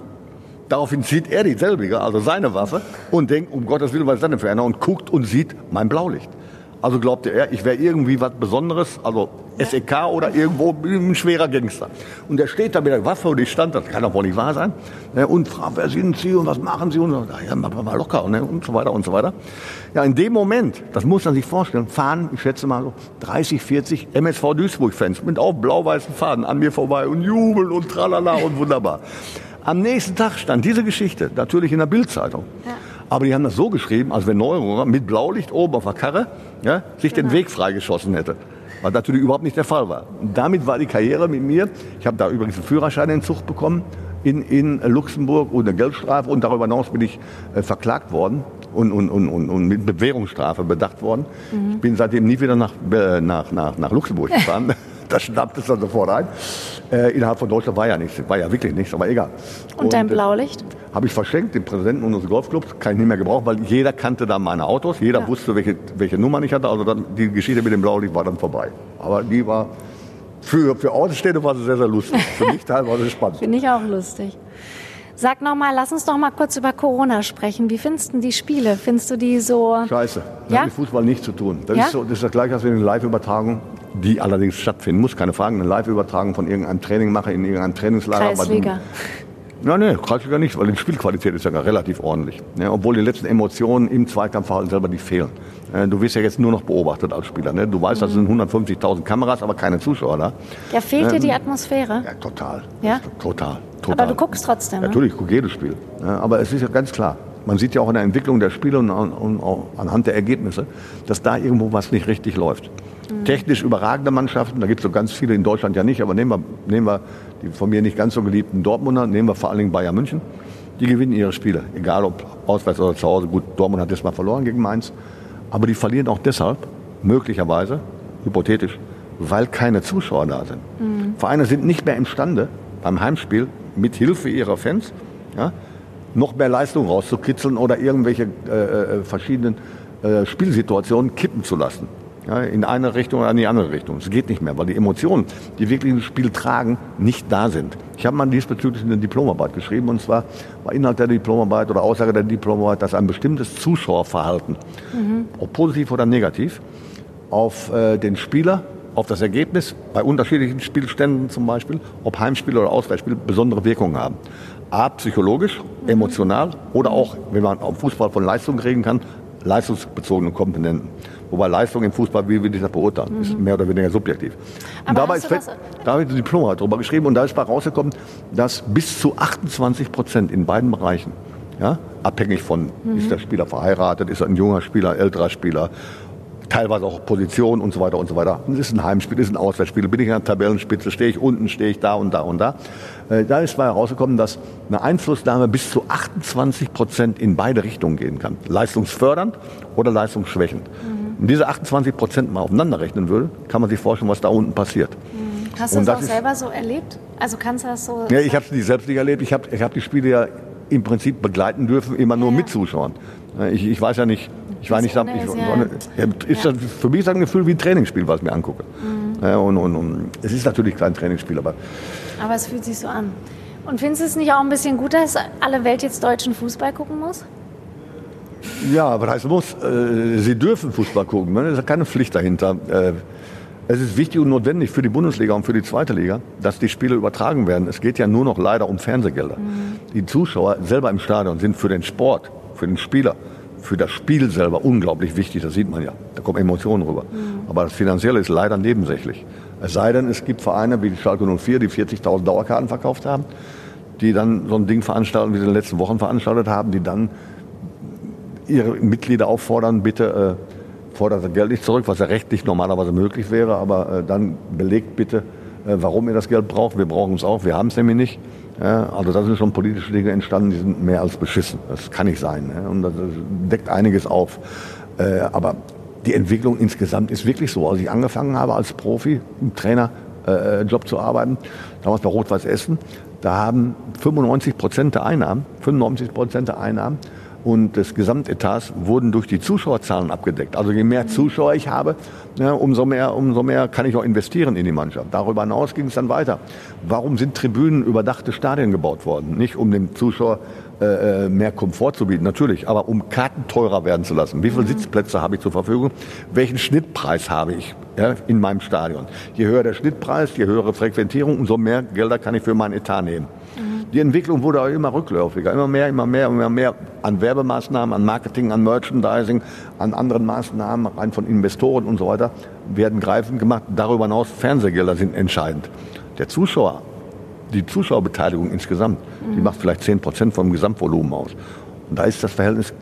Daraufhin sieht er dieselbige, also seine Waffe, und denkt, um Gottes Willen, was ist das denn für einer? Und guckt und sieht mein Blaulicht. Also glaubte er, ich wäre irgendwie was Besonderes, also SEK oder irgendwo ein schwerer Gangster. Und er steht da mit der Waffe und ich stand, das kann doch wohl nicht wahr sein. Ne, und fragt, wer sind Sie und was machen Sie? Und so, ja, mal locker ne, und so weiter und so weiter. Ja, in dem Moment, das muss man sich vorstellen, fahren, ich schätze mal so 30, 40 MSV Duisburg-Fans mit auch blau-weißen Faden an mir vorbei und jubeln und tralala und wunderbar. Am nächsten Tag stand diese Geschichte natürlich in der Bildzeitung. Ja. Aber die haben das so geschrieben, als wenn Neururer mit Blaulicht oben auf der Karre ja, sich genau. den Weg freigeschossen hätte. Was natürlich überhaupt nicht der Fall war. Und damit war die Karriere mit mir. Ich habe da übrigens einen Führerscheinentzug bekommen in, in Luxemburg und eine Geldstrafe und darüber hinaus bin ich äh, verklagt worden und, und, und, und, und mit Bewährungsstrafe bedacht worden. Mhm. Ich bin seitdem nie wieder nach, äh, nach, nach, nach Luxemburg [LAUGHS] gefahren. Das schnappt es dann sofort ein. Äh, innerhalb von Deutschland war ja nichts, war ja wirklich nichts, aber egal. Und, und dein äh, Blaulicht? Habe ich verschenkt, den Präsidenten unseres Golfclubs, kann ich nicht mehr gebrauchen, weil jeder kannte da meine Autos, jeder ja. wusste, welche, welche Nummern ich hatte. Also dann, die Geschichte mit dem Blaulicht war dann vorbei. Aber die war, für, für Außenstehende war sie sehr, sehr lustig. Für mich [LAUGHS] teilweise spannend. Finde ich auch lustig. Sag noch mal, lass uns noch mal kurz über Corona sprechen. Wie findest du die Spiele? Findest du die so... Scheiße. Das ja? hat mit Fußball nichts zu tun. Das, ja? ist, so, das ist das Gleiche, als wenn eine Live-Übertragung, die allerdings stattfinden muss, keine Frage, eine Live-Übertragung von irgendeinem Training mache in irgendeinem Trainingslager. Kreisliga. Ja, nee, Kreisliga nicht, weil die Spielqualität ist ja relativ ordentlich. Ne? Obwohl die letzten Emotionen im Zweikampfverhalten selber nicht fehlen. Äh, du wirst ja jetzt nur noch beobachtet als Spieler. Ne? Du weißt, mhm. das sind 150.000 Kameras, aber keine Zuschauer da. Ja, fehlt dir ähm, die Atmosphäre? Ja, total. Ja? Total, total. Aber du guckst trotzdem, ne? Natürlich, ich gucke jedes Spiel. Aber es ist ja ganz klar, man sieht ja auch in der Entwicklung der Spiele und, und auch anhand der Ergebnisse, dass da irgendwo was nicht richtig läuft. Mhm. Technisch überragende Mannschaften, da gibt es so ganz viele in Deutschland ja nicht, aber nehmen wir, nehmen wir die von mir nicht ganz so geliebten Dortmunder, nehmen wir vor allen Dingen Bayern München. Die gewinnen ihre Spiele, egal ob auswärts oder zu Hause. Gut, Dortmund hat jetzt mal verloren gegen Mainz, aber die verlieren auch deshalb, möglicherweise, hypothetisch, weil keine Zuschauer da sind. Mhm. Vereine sind nicht mehr imstande, beim Heimspiel mit Hilfe ihrer Fans ja, noch mehr Leistung rauszukitzeln oder irgendwelche äh, äh, verschiedenen äh, Spielsituationen kippen zu lassen ja, in eine Richtung oder in die andere Richtung. Es geht nicht mehr, weil die Emotionen, die wirklich ein Spiel tragen, nicht da sind. Ich habe mal diesbezüglich eine Diplomarbeit geschrieben und zwar war Inhalt der Diplomarbeit oder Aussage der Diplomarbeit, dass ein bestimmtes Zuschauerverhalten, mhm. ob positiv oder negativ, auf äh, den Spieler, auf das Ergebnis bei unterschiedlichen Spielständen zum Beispiel, ob Heimspiel oder Auswärtsspiel, besondere Wirkungen haben. A, psychologisch, mhm. emotional oder auch, wenn man auf Fußball von Leistung reden kann, leistungsbezogene Komponenten. Wobei Leistung im Fußball, wie will ich das beurteilen, mhm. ist mehr oder weniger subjektiv. Und dabei ist fett, da habe ich ein Diplom halt drüber geschrieben und da ist bei rausgekommen, dass bis zu 28 Prozent in beiden Bereichen, ja, abhängig von, mhm. ist der Spieler verheiratet, ist er ein junger Spieler, älterer Spieler, teilweise auch Position und so weiter und so weiter. Es ist ein Heimspiel, es ist ein Auswärtsspiel. Bin ich in der Tabellenspitze, stehe ich unten, stehe ich da und da und da. Äh, da ist mal herausgekommen, dass eine Einflussnahme bis zu 28 Prozent in beide Richtungen gehen kann. Leistungsfördernd oder leistungsschwächend. Mhm und diese 28 Prozent mal aufeinander rechnen würde, kann man sich vorstellen, was da unten passiert. Hm. Hast du das, das auch selber so erlebt? Also kannst du das so? Ja, ich habe es nicht selbst nicht erlebt. Ich habe ich hab die Spiele ja im Prinzip begleiten dürfen, immer nur ja. mit Zuschauern. Ich, ich weiß ja nicht, ich war nicht, ich, ich, ist ja. für mich ist das ein Gefühl wie ein Trainingsspiel, was ich mir angucke. Mhm. Ja, und, und, und, es ist natürlich kein Trainingsspiel, aber. Aber es fühlt sich so an. Und findest du es nicht auch ein bisschen gut, dass alle Welt jetzt deutschen Fußball gucken muss? Ja, aber heißt muss, äh, sie dürfen Fußball gucken. Ne? Es ist keine Pflicht dahinter. Äh, es ist wichtig und notwendig für die Bundesliga und für die zweite Liga, dass die Spiele übertragen werden. Es geht ja nur noch leider um Fernsehgelder. Mhm. Die Zuschauer selber im Stadion sind für den Sport, für den Spieler, für das Spiel selber unglaublich wichtig. Das sieht man ja. Da kommen Emotionen rüber. Mhm. Aber das Finanzielle ist leider nebensächlich. Es sei denn, es gibt Vereine wie die Schalke 04, die 40.000 Dauerkarten verkauft haben, die dann so ein Ding veranstalten, wie sie in den letzten Wochen veranstaltet haben, die dann ihre Mitglieder auffordern, bitte äh, fordert das Geld nicht zurück, was ja rechtlich normalerweise möglich wäre, aber äh, dann belegt bitte, äh, warum ihr das Geld braucht. Wir brauchen es auch, wir haben es nämlich nicht. Ja, also da sind schon politische Dinge entstanden, die sind mehr als beschissen. Das kann nicht sein. Ja, und das deckt einiges auf. Äh, aber die Entwicklung insgesamt ist wirklich so. Als ich angefangen habe als Profi, im Trainerjob äh, zu arbeiten, damals bei Rot-Weiß Essen, da haben 95 Prozent der Einnahmen, 95 Prozent der Einnahmen und des Gesamtetats wurden durch die Zuschauerzahlen abgedeckt. Also je mehr Zuschauer ich habe, ja, umso, mehr, umso mehr kann ich auch investieren in die Mannschaft. Darüber hinaus ging es dann weiter. Warum sind Tribünen überdachte Stadien gebaut worden? Nicht um dem Zuschauer äh, äh, mehr Komfort zu bieten, natürlich, aber um Karten teurer werden zu lassen. Wie viele mhm. Sitzplätze habe ich zur Verfügung? Welchen Schnittpreis habe ich ja, in meinem Stadion? Je höher der Schnittpreis, je höhere Frequentierung, umso mehr Gelder kann ich für meinen Etat nehmen. Mhm. Die Entwicklung wurde auch immer rückläufiger, immer mehr, immer mehr, immer mehr an Werbemaßnahmen, an Marketing, an Merchandising, an anderen Maßnahmen, rein von Investoren und so weiter, werden greifend gemacht. Darüber hinaus Fernsehgelder sind entscheidend. Der Zuschauer, die Zuschauerbeteiligung insgesamt, mhm. die macht vielleicht 10 Prozent vom Gesamtvolumen aus. Und da ist das Verhältnis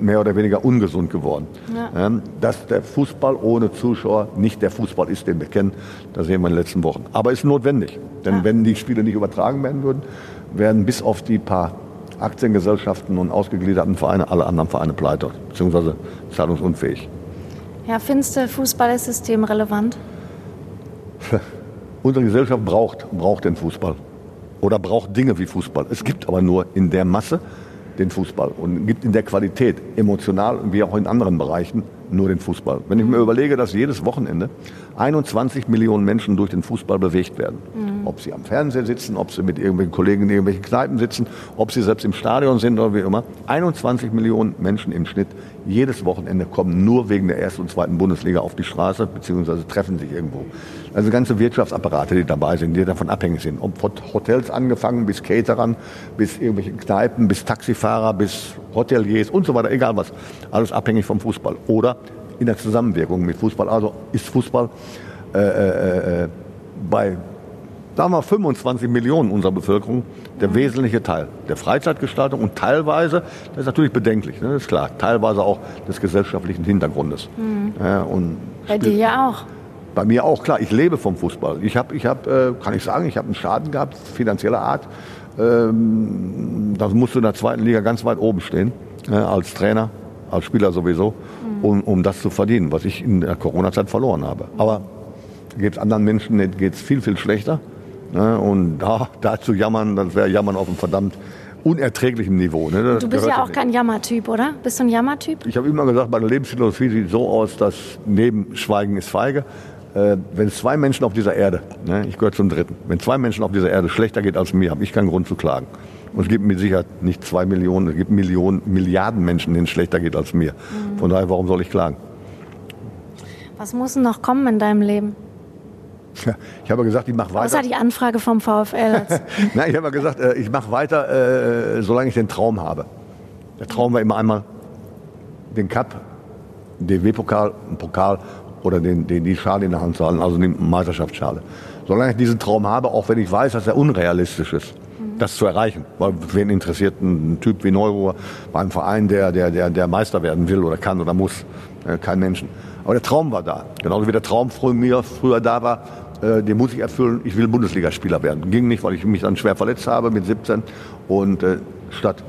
mehr oder weniger ungesund geworden. Ja. Dass der Fußball ohne Zuschauer nicht der Fußball ist, den wir kennen, das sehen wir in den letzten Wochen. Aber ist notwendig. Denn ja. wenn die Spiele nicht übertragen werden würden, werden bis auf die paar Aktiengesellschaften und ausgegliederten Vereine alle anderen Vereine pleite, beziehungsweise zahlungsunfähig. Ja, findest du Fußball ist systemrelevant? [LAUGHS] Unsere Gesellschaft braucht, braucht den Fußball. Oder braucht Dinge wie Fußball. Es gibt aber nur in der Masse den Fußball und gibt in der Qualität, emotional wie auch in anderen Bereichen, nur den Fußball. Wenn ich mir überlege, dass jedes Wochenende 21 Millionen Menschen durch den Fußball bewegt werden. Mhm. Ob sie am Fernseher sitzen, ob sie mit irgendwelchen Kollegen in irgendwelchen Kneipen sitzen, ob sie selbst im Stadion sind oder wie immer. 21 Millionen Menschen im Schnitt jedes Wochenende kommen nur wegen der ersten und zweiten Bundesliga auf die Straße, beziehungsweise treffen sich irgendwo. Also ganze Wirtschaftsapparate, die dabei sind, die davon abhängig sind. Ob von Hotels angefangen, bis Caterern, bis irgendwelche Kneipen, bis Taxifahrer, bis Hoteliers und so weiter, egal was. Alles abhängig vom Fußball. Oder in der Zusammenwirkung mit Fußball. Also ist Fußball äh, äh, äh bei sagen wir 25 Millionen unserer Bevölkerung der wesentliche Teil der Freizeitgestaltung und teilweise, das ist natürlich bedenklich, ne, das ist klar, teilweise auch des gesellschaftlichen Hintergrundes. Mhm. Ja, und bei dir ja auch. Bei mir auch, klar, ich lebe vom Fußball. Ich habe, ich hab, äh, kann ich sagen, ich habe einen Schaden gehabt, finanzieller Art. Ähm, da musst du in der zweiten Liga ganz weit oben stehen, äh, als Trainer, als Spieler sowieso. Um, um das zu verdienen, was ich in der Corona-Zeit verloren habe. Aber geht es anderen Menschen geht es viel, viel schlechter. Ne? Und da, da zu jammern, das wäre Jammern auf einem verdammt unerträglichen Niveau. Ne? Du bist ja auch kein Jammertyp, oder? Bist du ein Jammertyp? Ich habe immer gesagt, meine Lebensphilosophie sieht so aus, dass neben Schweigen ist Feige. Äh, wenn zwei Menschen auf dieser Erde, ne, ich gehöre zum dritten, wenn zwei Menschen auf dieser Erde schlechter geht als mir, habe ich keinen Grund zu klagen. Und es gibt mit Sicherheit nicht zwei Millionen, es gibt Millionen, Milliarden Menschen, denen es schlechter geht als mir. Mhm. Von daher, warum soll ich klagen? Was muss denn noch kommen in deinem Leben? Ich habe gesagt, ich mache weiter. Außer die Anfrage vom VfL. [LAUGHS] Nein, ich habe gesagt, äh, ich mache weiter, äh, solange ich den Traum habe. Der Traum war immer einmal den Cup, den DW-Pokal, einen Pokal oder den, den, die Schale in der Hand zu halten, also die Meisterschaftsschale. Solange ich diesen Traum habe, auch wenn ich weiß, dass er unrealistisch ist. Das zu erreichen. Weil wen interessiert ein Typ wie Neuruhr bei einem Verein, der, der, der, der Meister werden will oder kann oder muss? Äh, kein Menschen. Aber der Traum war da. Genauso wie der Traum früher, früher da war, äh, den muss ich erfüllen, ich will Bundesligaspieler werden. Ging nicht, weil ich mich dann schwer verletzt habe mit 17 und äh, statt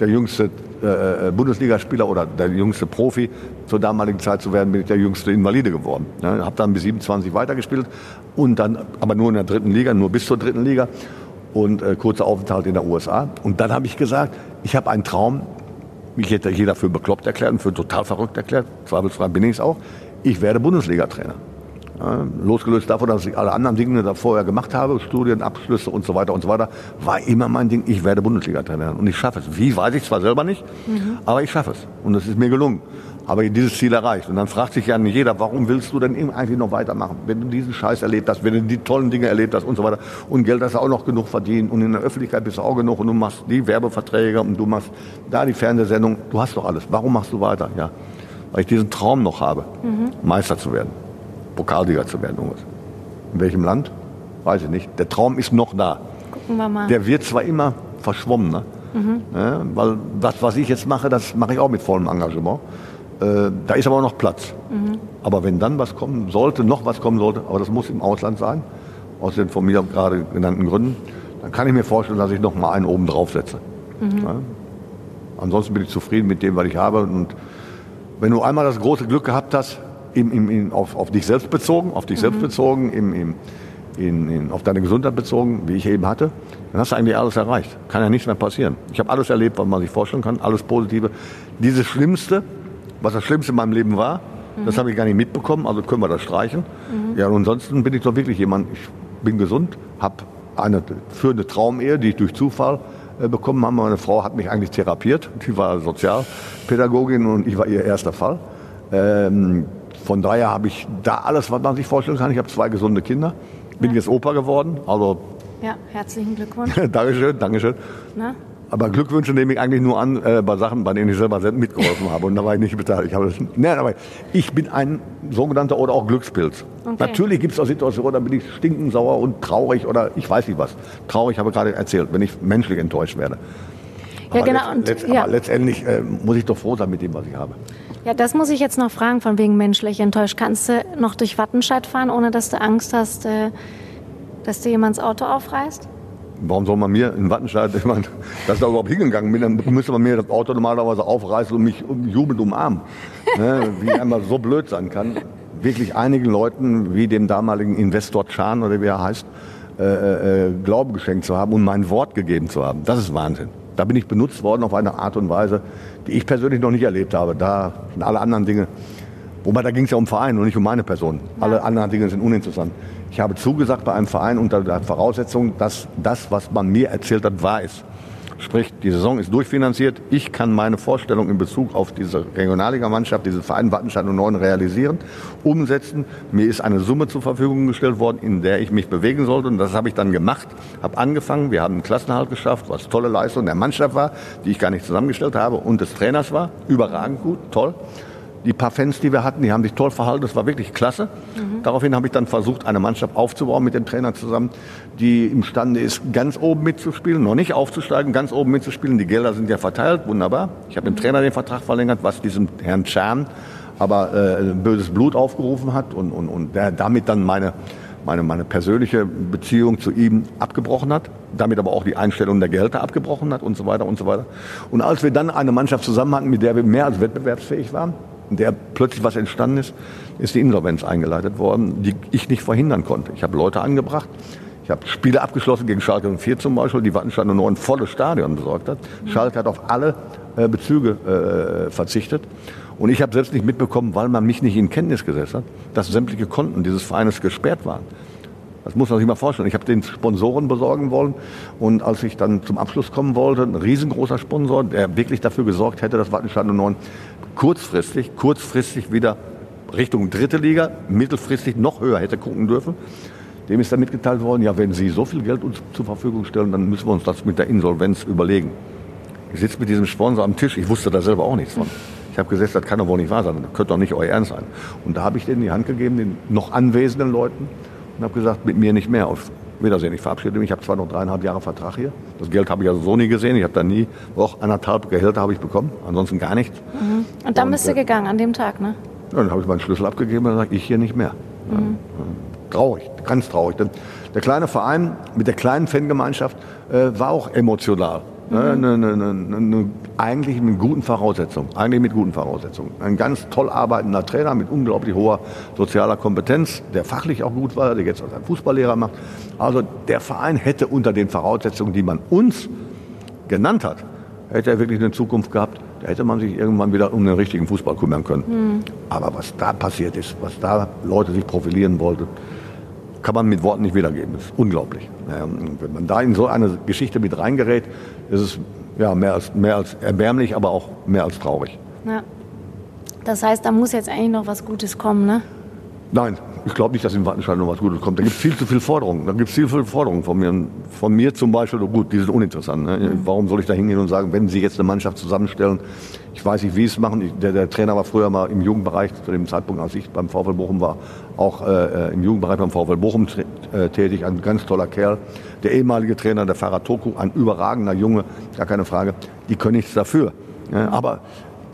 der jüngste äh, äh, Bundesligaspieler oder der jüngste Profi zur damaligen Zeit zu werden, bin ich der jüngste Invalide geworden. Ja, habe dann bis 27 weitergespielt und dann aber nur in der dritten Liga, nur bis zur dritten Liga und äh, kurzer Aufenthalt in der USA. Und dann habe ich gesagt, ich habe einen Traum, mich hätte jeder für bekloppt erklärt und für total verrückt erklärt, zweifelsfrei bin ich es auch, ich werde Bundesliga-Trainer. Ja, losgelöst davon, dass ich alle anderen Dinge da vorher gemacht habe, Studienabschlüsse und so weiter und so weiter, war immer mein Ding, ich werde Bundesliga-Trainer und ich schaffe es. Wie, weiß ich zwar selber nicht, mhm. aber ich schaffe es. Und es ist mir gelungen. Ich dieses Ziel erreicht. Und dann fragt sich ja jeder, warum willst du denn eigentlich noch weitermachen? Wenn du diesen Scheiß erlebt hast, wenn du die tollen Dinge erlebt hast und so weiter. Und Geld hast du auch noch genug verdient und in der Öffentlichkeit bist du auch genug und du machst die Werbeverträge und du machst da die Fernsehsendung. Du hast doch alles. Warum machst du weiter? Ja, weil ich diesen Traum noch habe, mhm. Meister zu werden. Pokalsieger zu werden. Irgendwas. In welchem Land? Weiß ich nicht. Der Traum ist noch da. Gucken wir mal. Der wird zwar immer verschwommen, ne? Mhm. Ja, weil das, was ich jetzt mache, das mache ich auch mit vollem Engagement. Äh, da ist aber auch noch Platz. Mhm. Aber wenn dann was kommen sollte, noch was kommen sollte, aber das muss im Ausland sein, aus den von mir gerade genannten Gründen, dann kann ich mir vorstellen, dass ich noch mal einen oben drauf setze. Mhm. Ja? Ansonsten bin ich zufrieden mit dem, was ich habe. Und wenn du einmal das große Glück gehabt hast, im, im, im, auf, auf, dich selbst bezogen, auf dich mhm. selbst bezogen, in, in, auf deine Gesundheit bezogen, wie ich eben hatte, dann hast du eigentlich alles erreicht. Kann ja nichts mehr passieren. Ich habe alles erlebt, was man sich vorstellen kann, alles Positive. Dieses Schlimmste, was das Schlimmste in meinem Leben war, mhm. das habe ich gar nicht mitbekommen, also können wir das streichen. Mhm. Ja, und ansonsten bin ich doch wirklich jemand, ich bin gesund, habe eine führende Traumehe, die ich durch Zufall äh, bekommen habe. Meine Frau hat mich eigentlich therapiert, die war Sozialpädagogin und ich war ihr erster Fall. Ähm, von daher habe ich da alles, was man sich vorstellen kann. Ich habe zwei gesunde Kinder, bin ja. jetzt Opa geworden. Also ja, herzlichen Glückwunsch. [LAUGHS] Dankeschön, Dankeschön. Na? Aber Glückwünsche nehme ich eigentlich nur an äh, bei Sachen, bei denen ich selber mitgeholfen habe. Und da war ich nicht beteiligt. Ich, habe nein, aber ich bin ein sogenannter oder auch Glückspilz. Okay. Natürlich gibt es auch Situationen, da bin ich stinkend sauer und traurig oder ich weiß nicht was. Traurig habe ich gerade erzählt, wenn ich menschlich enttäuscht werde. Aber ja, genau. Letzt, letzt, ja. Aber letztendlich äh, muss ich doch froh sein mit dem, was ich habe. Ja, das muss ich jetzt noch fragen, von wegen menschlich enttäuscht. Kannst du noch durch Wattenscheid fahren, ohne dass du Angst hast, äh, dass dir jemand das Auto aufreißt? Warum soll man mir in Wattenscheid, ich meine, dass ich da überhaupt hingegangen bin, dann müsste man mir das Auto normalerweise aufreißen und mich jubelnd umarmen. ne, wie einmal so blöd sein kann. Wirklich einigen Leuten, wie dem damaligen Investor Chan oder wie er heißt, äh, äh, äh, Glauben geschenkt zu haben und mein Wort gegeben zu haben. Das ist Wahnsinn. Da bin ich benutzt worden auf eine Art und Weise, die ich persönlich noch nicht erlebt habe. Da sind alle anderen Dinge Wobei da ging es ja um Verein und nicht um meine Person. Alle anderen Dinge sind uninteressant. Ich habe zugesagt bei einem Verein unter der Voraussetzung, dass das, was man mir erzählt hat, wahr ist. Sprich, die Saison ist durchfinanziert. Ich kann meine Vorstellung in Bezug auf diese Regionalligamannschaft, diesen Verein Wattenscheid und 9 realisieren, umsetzen. Mir ist eine Summe zur Verfügung gestellt worden, in der ich mich bewegen sollte. Und das habe ich dann gemacht, habe angefangen. Wir haben einen Klassenhalt geschafft, was tolle Leistung der Mannschaft war, die ich gar nicht zusammengestellt habe, und des Trainers war. Überragend gut, toll. Die paar Fans, die wir hatten, die haben sich toll verhalten. Das war wirklich klasse. Mhm. Daraufhin habe ich dann versucht, eine Mannschaft aufzubauen mit dem Trainer zusammen, die imstande ist, ganz oben mitzuspielen, noch nicht aufzusteigen, ganz oben mitzuspielen. Die Gelder sind ja verteilt, wunderbar. Ich habe dem Trainer den Vertrag verlängert, was diesem Herrn Chan aber äh, böses Blut aufgerufen hat und, und, und der damit dann meine, meine, meine persönliche Beziehung zu ihm abgebrochen hat, damit aber auch die Einstellung der Gelder abgebrochen hat und so weiter und so weiter. Und als wir dann eine Mannschaft zusammen hatten, mit der wir mehr als wettbewerbsfähig waren, in der plötzlich was entstanden ist, ist die Insolvenz eingeleitet worden, die ich nicht verhindern konnte. Ich habe Leute angebracht, ich habe Spiele abgeschlossen gegen Schalke 04 zum Beispiel, die Wattenscheid nur ein volles Stadion besorgt hat. Schalke hat auf alle äh, Bezüge äh, verzichtet. Und ich habe selbst nicht mitbekommen, weil man mich nicht in Kenntnis gesetzt hat, dass sämtliche Konten dieses Vereines gesperrt waren. Das muss man sich mal vorstellen. Ich habe den Sponsoren besorgen wollen und als ich dann zum Abschluss kommen wollte, ein riesengroßer Sponsor, der wirklich dafür gesorgt hätte, dass Wattenscheid 09 kurzfristig, kurzfristig wieder Richtung dritte Liga, mittelfristig noch höher hätte gucken dürfen. Dem ist dann mitgeteilt worden, ja, wenn Sie so viel Geld uns zur Verfügung stellen, dann müssen wir uns das mit der Insolvenz überlegen. Ich sitze mit diesem Sponsor am Tisch, ich wusste da selber auch nichts von. Ich habe gesagt, das kann doch wohl nicht wahr sein, das könnte doch nicht euer Ernst sein. Und da habe ich denen die Hand gegeben, den noch anwesenden Leuten, und habe gesagt, mit mir nicht mehr. Auf Wiedersehen. Ich verabschiede mich. Ich habe zwar noch dreieinhalb Jahre Vertrag hier. Das Geld habe ich also so nie gesehen. Ich habe da nie, auch anderthalb Gehälter habe ich bekommen. Ansonsten gar nichts. Mhm. Und dann und, bist du äh, gegangen an dem Tag, ne? Ja, dann habe ich meinen Schlüssel abgegeben und gesagt, ich hier nicht mehr. Mhm. Traurig, ganz traurig. Denn der kleine Verein mit der kleinen Fangemeinschaft äh, war auch emotional. Ne, ne, ne, ne, ne, eigentlich mit guten Voraussetzungen. Eigentlich mit guten Voraussetzungen. Ein ganz toll arbeitender Trainer mit unglaublich hoher sozialer Kompetenz, der fachlich auch gut war, der jetzt als ein Fußballlehrer macht. Also der Verein hätte unter den Voraussetzungen, die man uns genannt hat, hätte er wirklich eine Zukunft gehabt. Da hätte man sich irgendwann wieder um den richtigen Fußball kümmern können. Mhm. Aber was da passiert ist, was da Leute sich profilieren wollten, kann man mit Worten nicht wiedergeben. Das ist unglaublich. wenn man da in so eine Geschichte mit reingerät, ist es ja, mehr, als, mehr als erbärmlich, aber auch mehr als traurig. Ja. Das heißt, da muss jetzt eigentlich noch was Gutes kommen, ne? Nein, ich glaube nicht, dass im Wattenscheid noch was Gutes kommt. Da gibt es viel zu viele Forderungen. Da gibt es viel zu viele Forderungen von mir. Von mir zum Beispiel, gut, die sind uninteressant. Ne? Warum soll ich da hingehen und sagen, wenn Sie jetzt eine Mannschaft zusammenstellen, ich weiß nicht, wie es machen. Ich, der, der, Trainer war früher mal im Jugendbereich, zu dem Zeitpunkt, als ich beim VfL Bochum war, auch äh, im Jugendbereich beim VfL Bochum äh, tätig. Ein ganz toller Kerl. Der ehemalige Trainer, der Farah Toku, ein überragender Junge, gar keine Frage. Die können nichts dafür. Ja, aber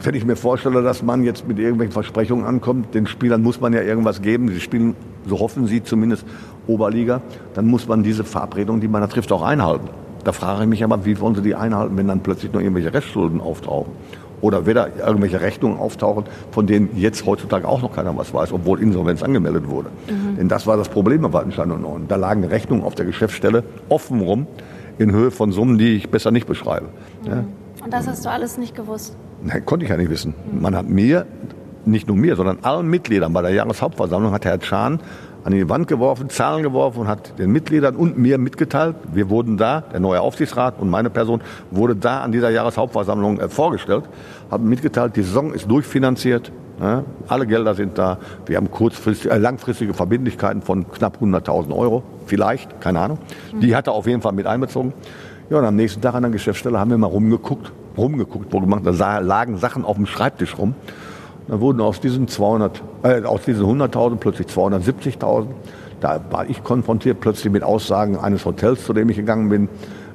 wenn ich mir vorstelle, dass man jetzt mit irgendwelchen Versprechungen ankommt, den Spielern muss man ja irgendwas geben, sie spielen, so hoffen sie zumindest, Oberliga, dann muss man diese Verabredung, die man da trifft, auch einhalten. Da frage ich mich aber, wie wollen sie die einhalten, wenn dann plötzlich noch irgendwelche Restschulden auftauchen? Oder wieder irgendwelche Rechnungen auftauchen, von denen jetzt heutzutage auch noch keiner was weiß, obwohl Insolvenz angemeldet wurde. Mhm. Denn das war das Problem bei Wattenschein und Norden. Da lagen Rechnungen auf der Geschäftsstelle offen rum in Höhe von Summen, die ich besser nicht beschreibe. Mhm. Ja? Und das hast du alles nicht gewusst? Nein, konnte ich ja nicht wissen. Man hat mir, nicht nur mir, sondern allen Mitgliedern bei der Jahreshauptversammlung hat Herr Schahn an die Wand geworfen, Zahlen geworfen und hat den Mitgliedern und mir mitgeteilt, wir wurden da, der neue Aufsichtsrat und meine Person wurde da an dieser Jahreshauptversammlung äh, vorgestellt, haben mitgeteilt, die Saison ist durchfinanziert, ja, alle Gelder sind da, wir haben kurzfristige, äh, langfristige Verbindlichkeiten von knapp 100.000 Euro, vielleicht, keine Ahnung. Die hat er auf jeden Fall mit einbezogen. Ja, und am nächsten Tag an der Geschäftsstelle haben wir mal rumgeguckt, rumgeguckt, wo gemacht, da lagen Sachen auf dem Schreibtisch rum. Da wurden aus diesen 200, äh, aus diesen 100.000 plötzlich 270.000. Da war ich konfrontiert plötzlich mit Aussagen eines Hotels, zu dem ich gegangen bin.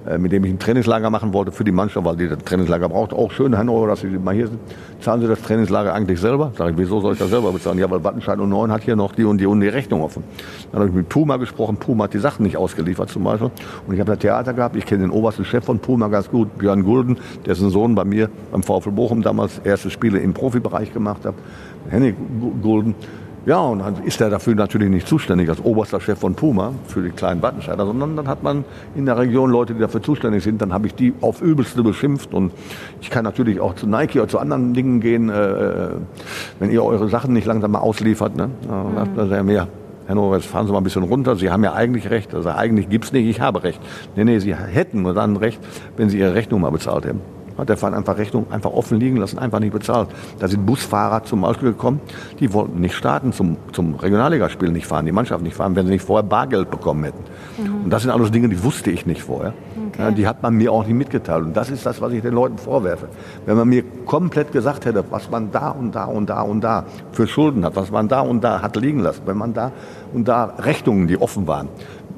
Äh, mit dem ich ein Trainingslager machen wollte für die Mannschaft, weil die das Trainingslager braucht. Auch schön, Hannover, dass Sie mal hier sind. Zahlen Sie das Trainingslager eigentlich selber? Sag ich, wieso soll ich das selber bezahlen? Ja, weil Wattenscheid und Neun hat hier noch die und die und die Rechnung offen. Dann habe ich mit Puma gesprochen. Puma hat die Sachen nicht ausgeliefert zum Beispiel. Und ich habe da Theater gehabt. Ich kenne den obersten Chef von Puma ganz gut, Björn Gulden, dessen Sohn bei mir beim VfL Bochum damals erste Spiele im Profibereich gemacht hat. Henning Gulden Ja, und dann ist er dafür natürlich nicht zuständig als oberster Chef von Puma für die kleinen Wattenscheider, sondern dann hat man in der Region Leute, die dafür zuständig sind. Dann habe ich die auf übelste beschimpft und ich kann natürlich auch zu Nike oder zu anderen Dingen gehen, äh, wenn ihr eure Sachen nicht langsam mal ausliefert. Ne? Mhm. Ist ja mehr. Herr Noah, jetzt fahren Sie mal ein bisschen runter. Sie haben ja eigentlich recht. Also eigentlich gibt's nicht, ich habe recht. Nee, nee, Sie hätten nur dann recht, wenn Sie Ihre Rechnung mal bezahlt hätten. Hat der Verein einfach Rechnung einfach offen liegen lassen, einfach nicht bezahlt. Da sind Busfahrer zum Beispiel gekommen, die wollten nicht starten, zum, zum Regionalligaspiel nicht fahren, die Mannschaft nicht fahren, wenn sie nicht vorher Bargeld bekommen hätten. Mhm. Und das sind alles Dinge, die wusste ich nicht vorher. Okay. Ja, die hat man mir auch nicht mitgeteilt. Und das ist das, was ich den Leuten vorwerfe. Wenn man mir komplett gesagt hätte, was man da und da und da und da für Schulden hat, was man da und da hat liegen lassen, wenn man da und da Rechnungen, die offen waren,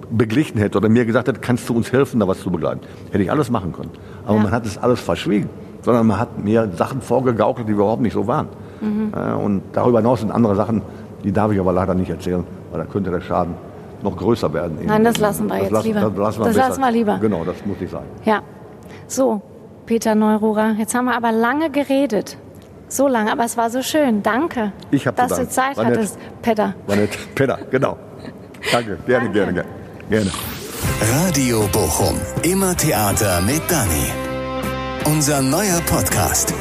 beglichen hätte oder mir gesagt hätte, kannst du uns helfen, da was zu begleiten, hätte ich alles machen können. Aber ja. man hat es alles verschwiegen, sondern man hat mir Sachen vorgegaukelt, die überhaupt nicht so waren. Mhm. Und darüber hinaus sind andere Sachen, die darf ich aber leider nicht erzählen, weil da könnte der Schaden noch größer werden. Nein, das lassen wir das jetzt lassen, lieber. Das, lassen wir, das lassen wir lieber. Genau, das muss ich sagen. Ja. So, Peter Neururer, jetzt haben wir aber lange geredet. So lange, aber es war so schön. Danke, ich dass du Zeit war hattest, Peter. War nett. Peter, genau. Danke, gerne, Danke. gerne, gerne. Gerne. Radio Bochum. Immer Theater mit Dani. Unser neuer Podcast.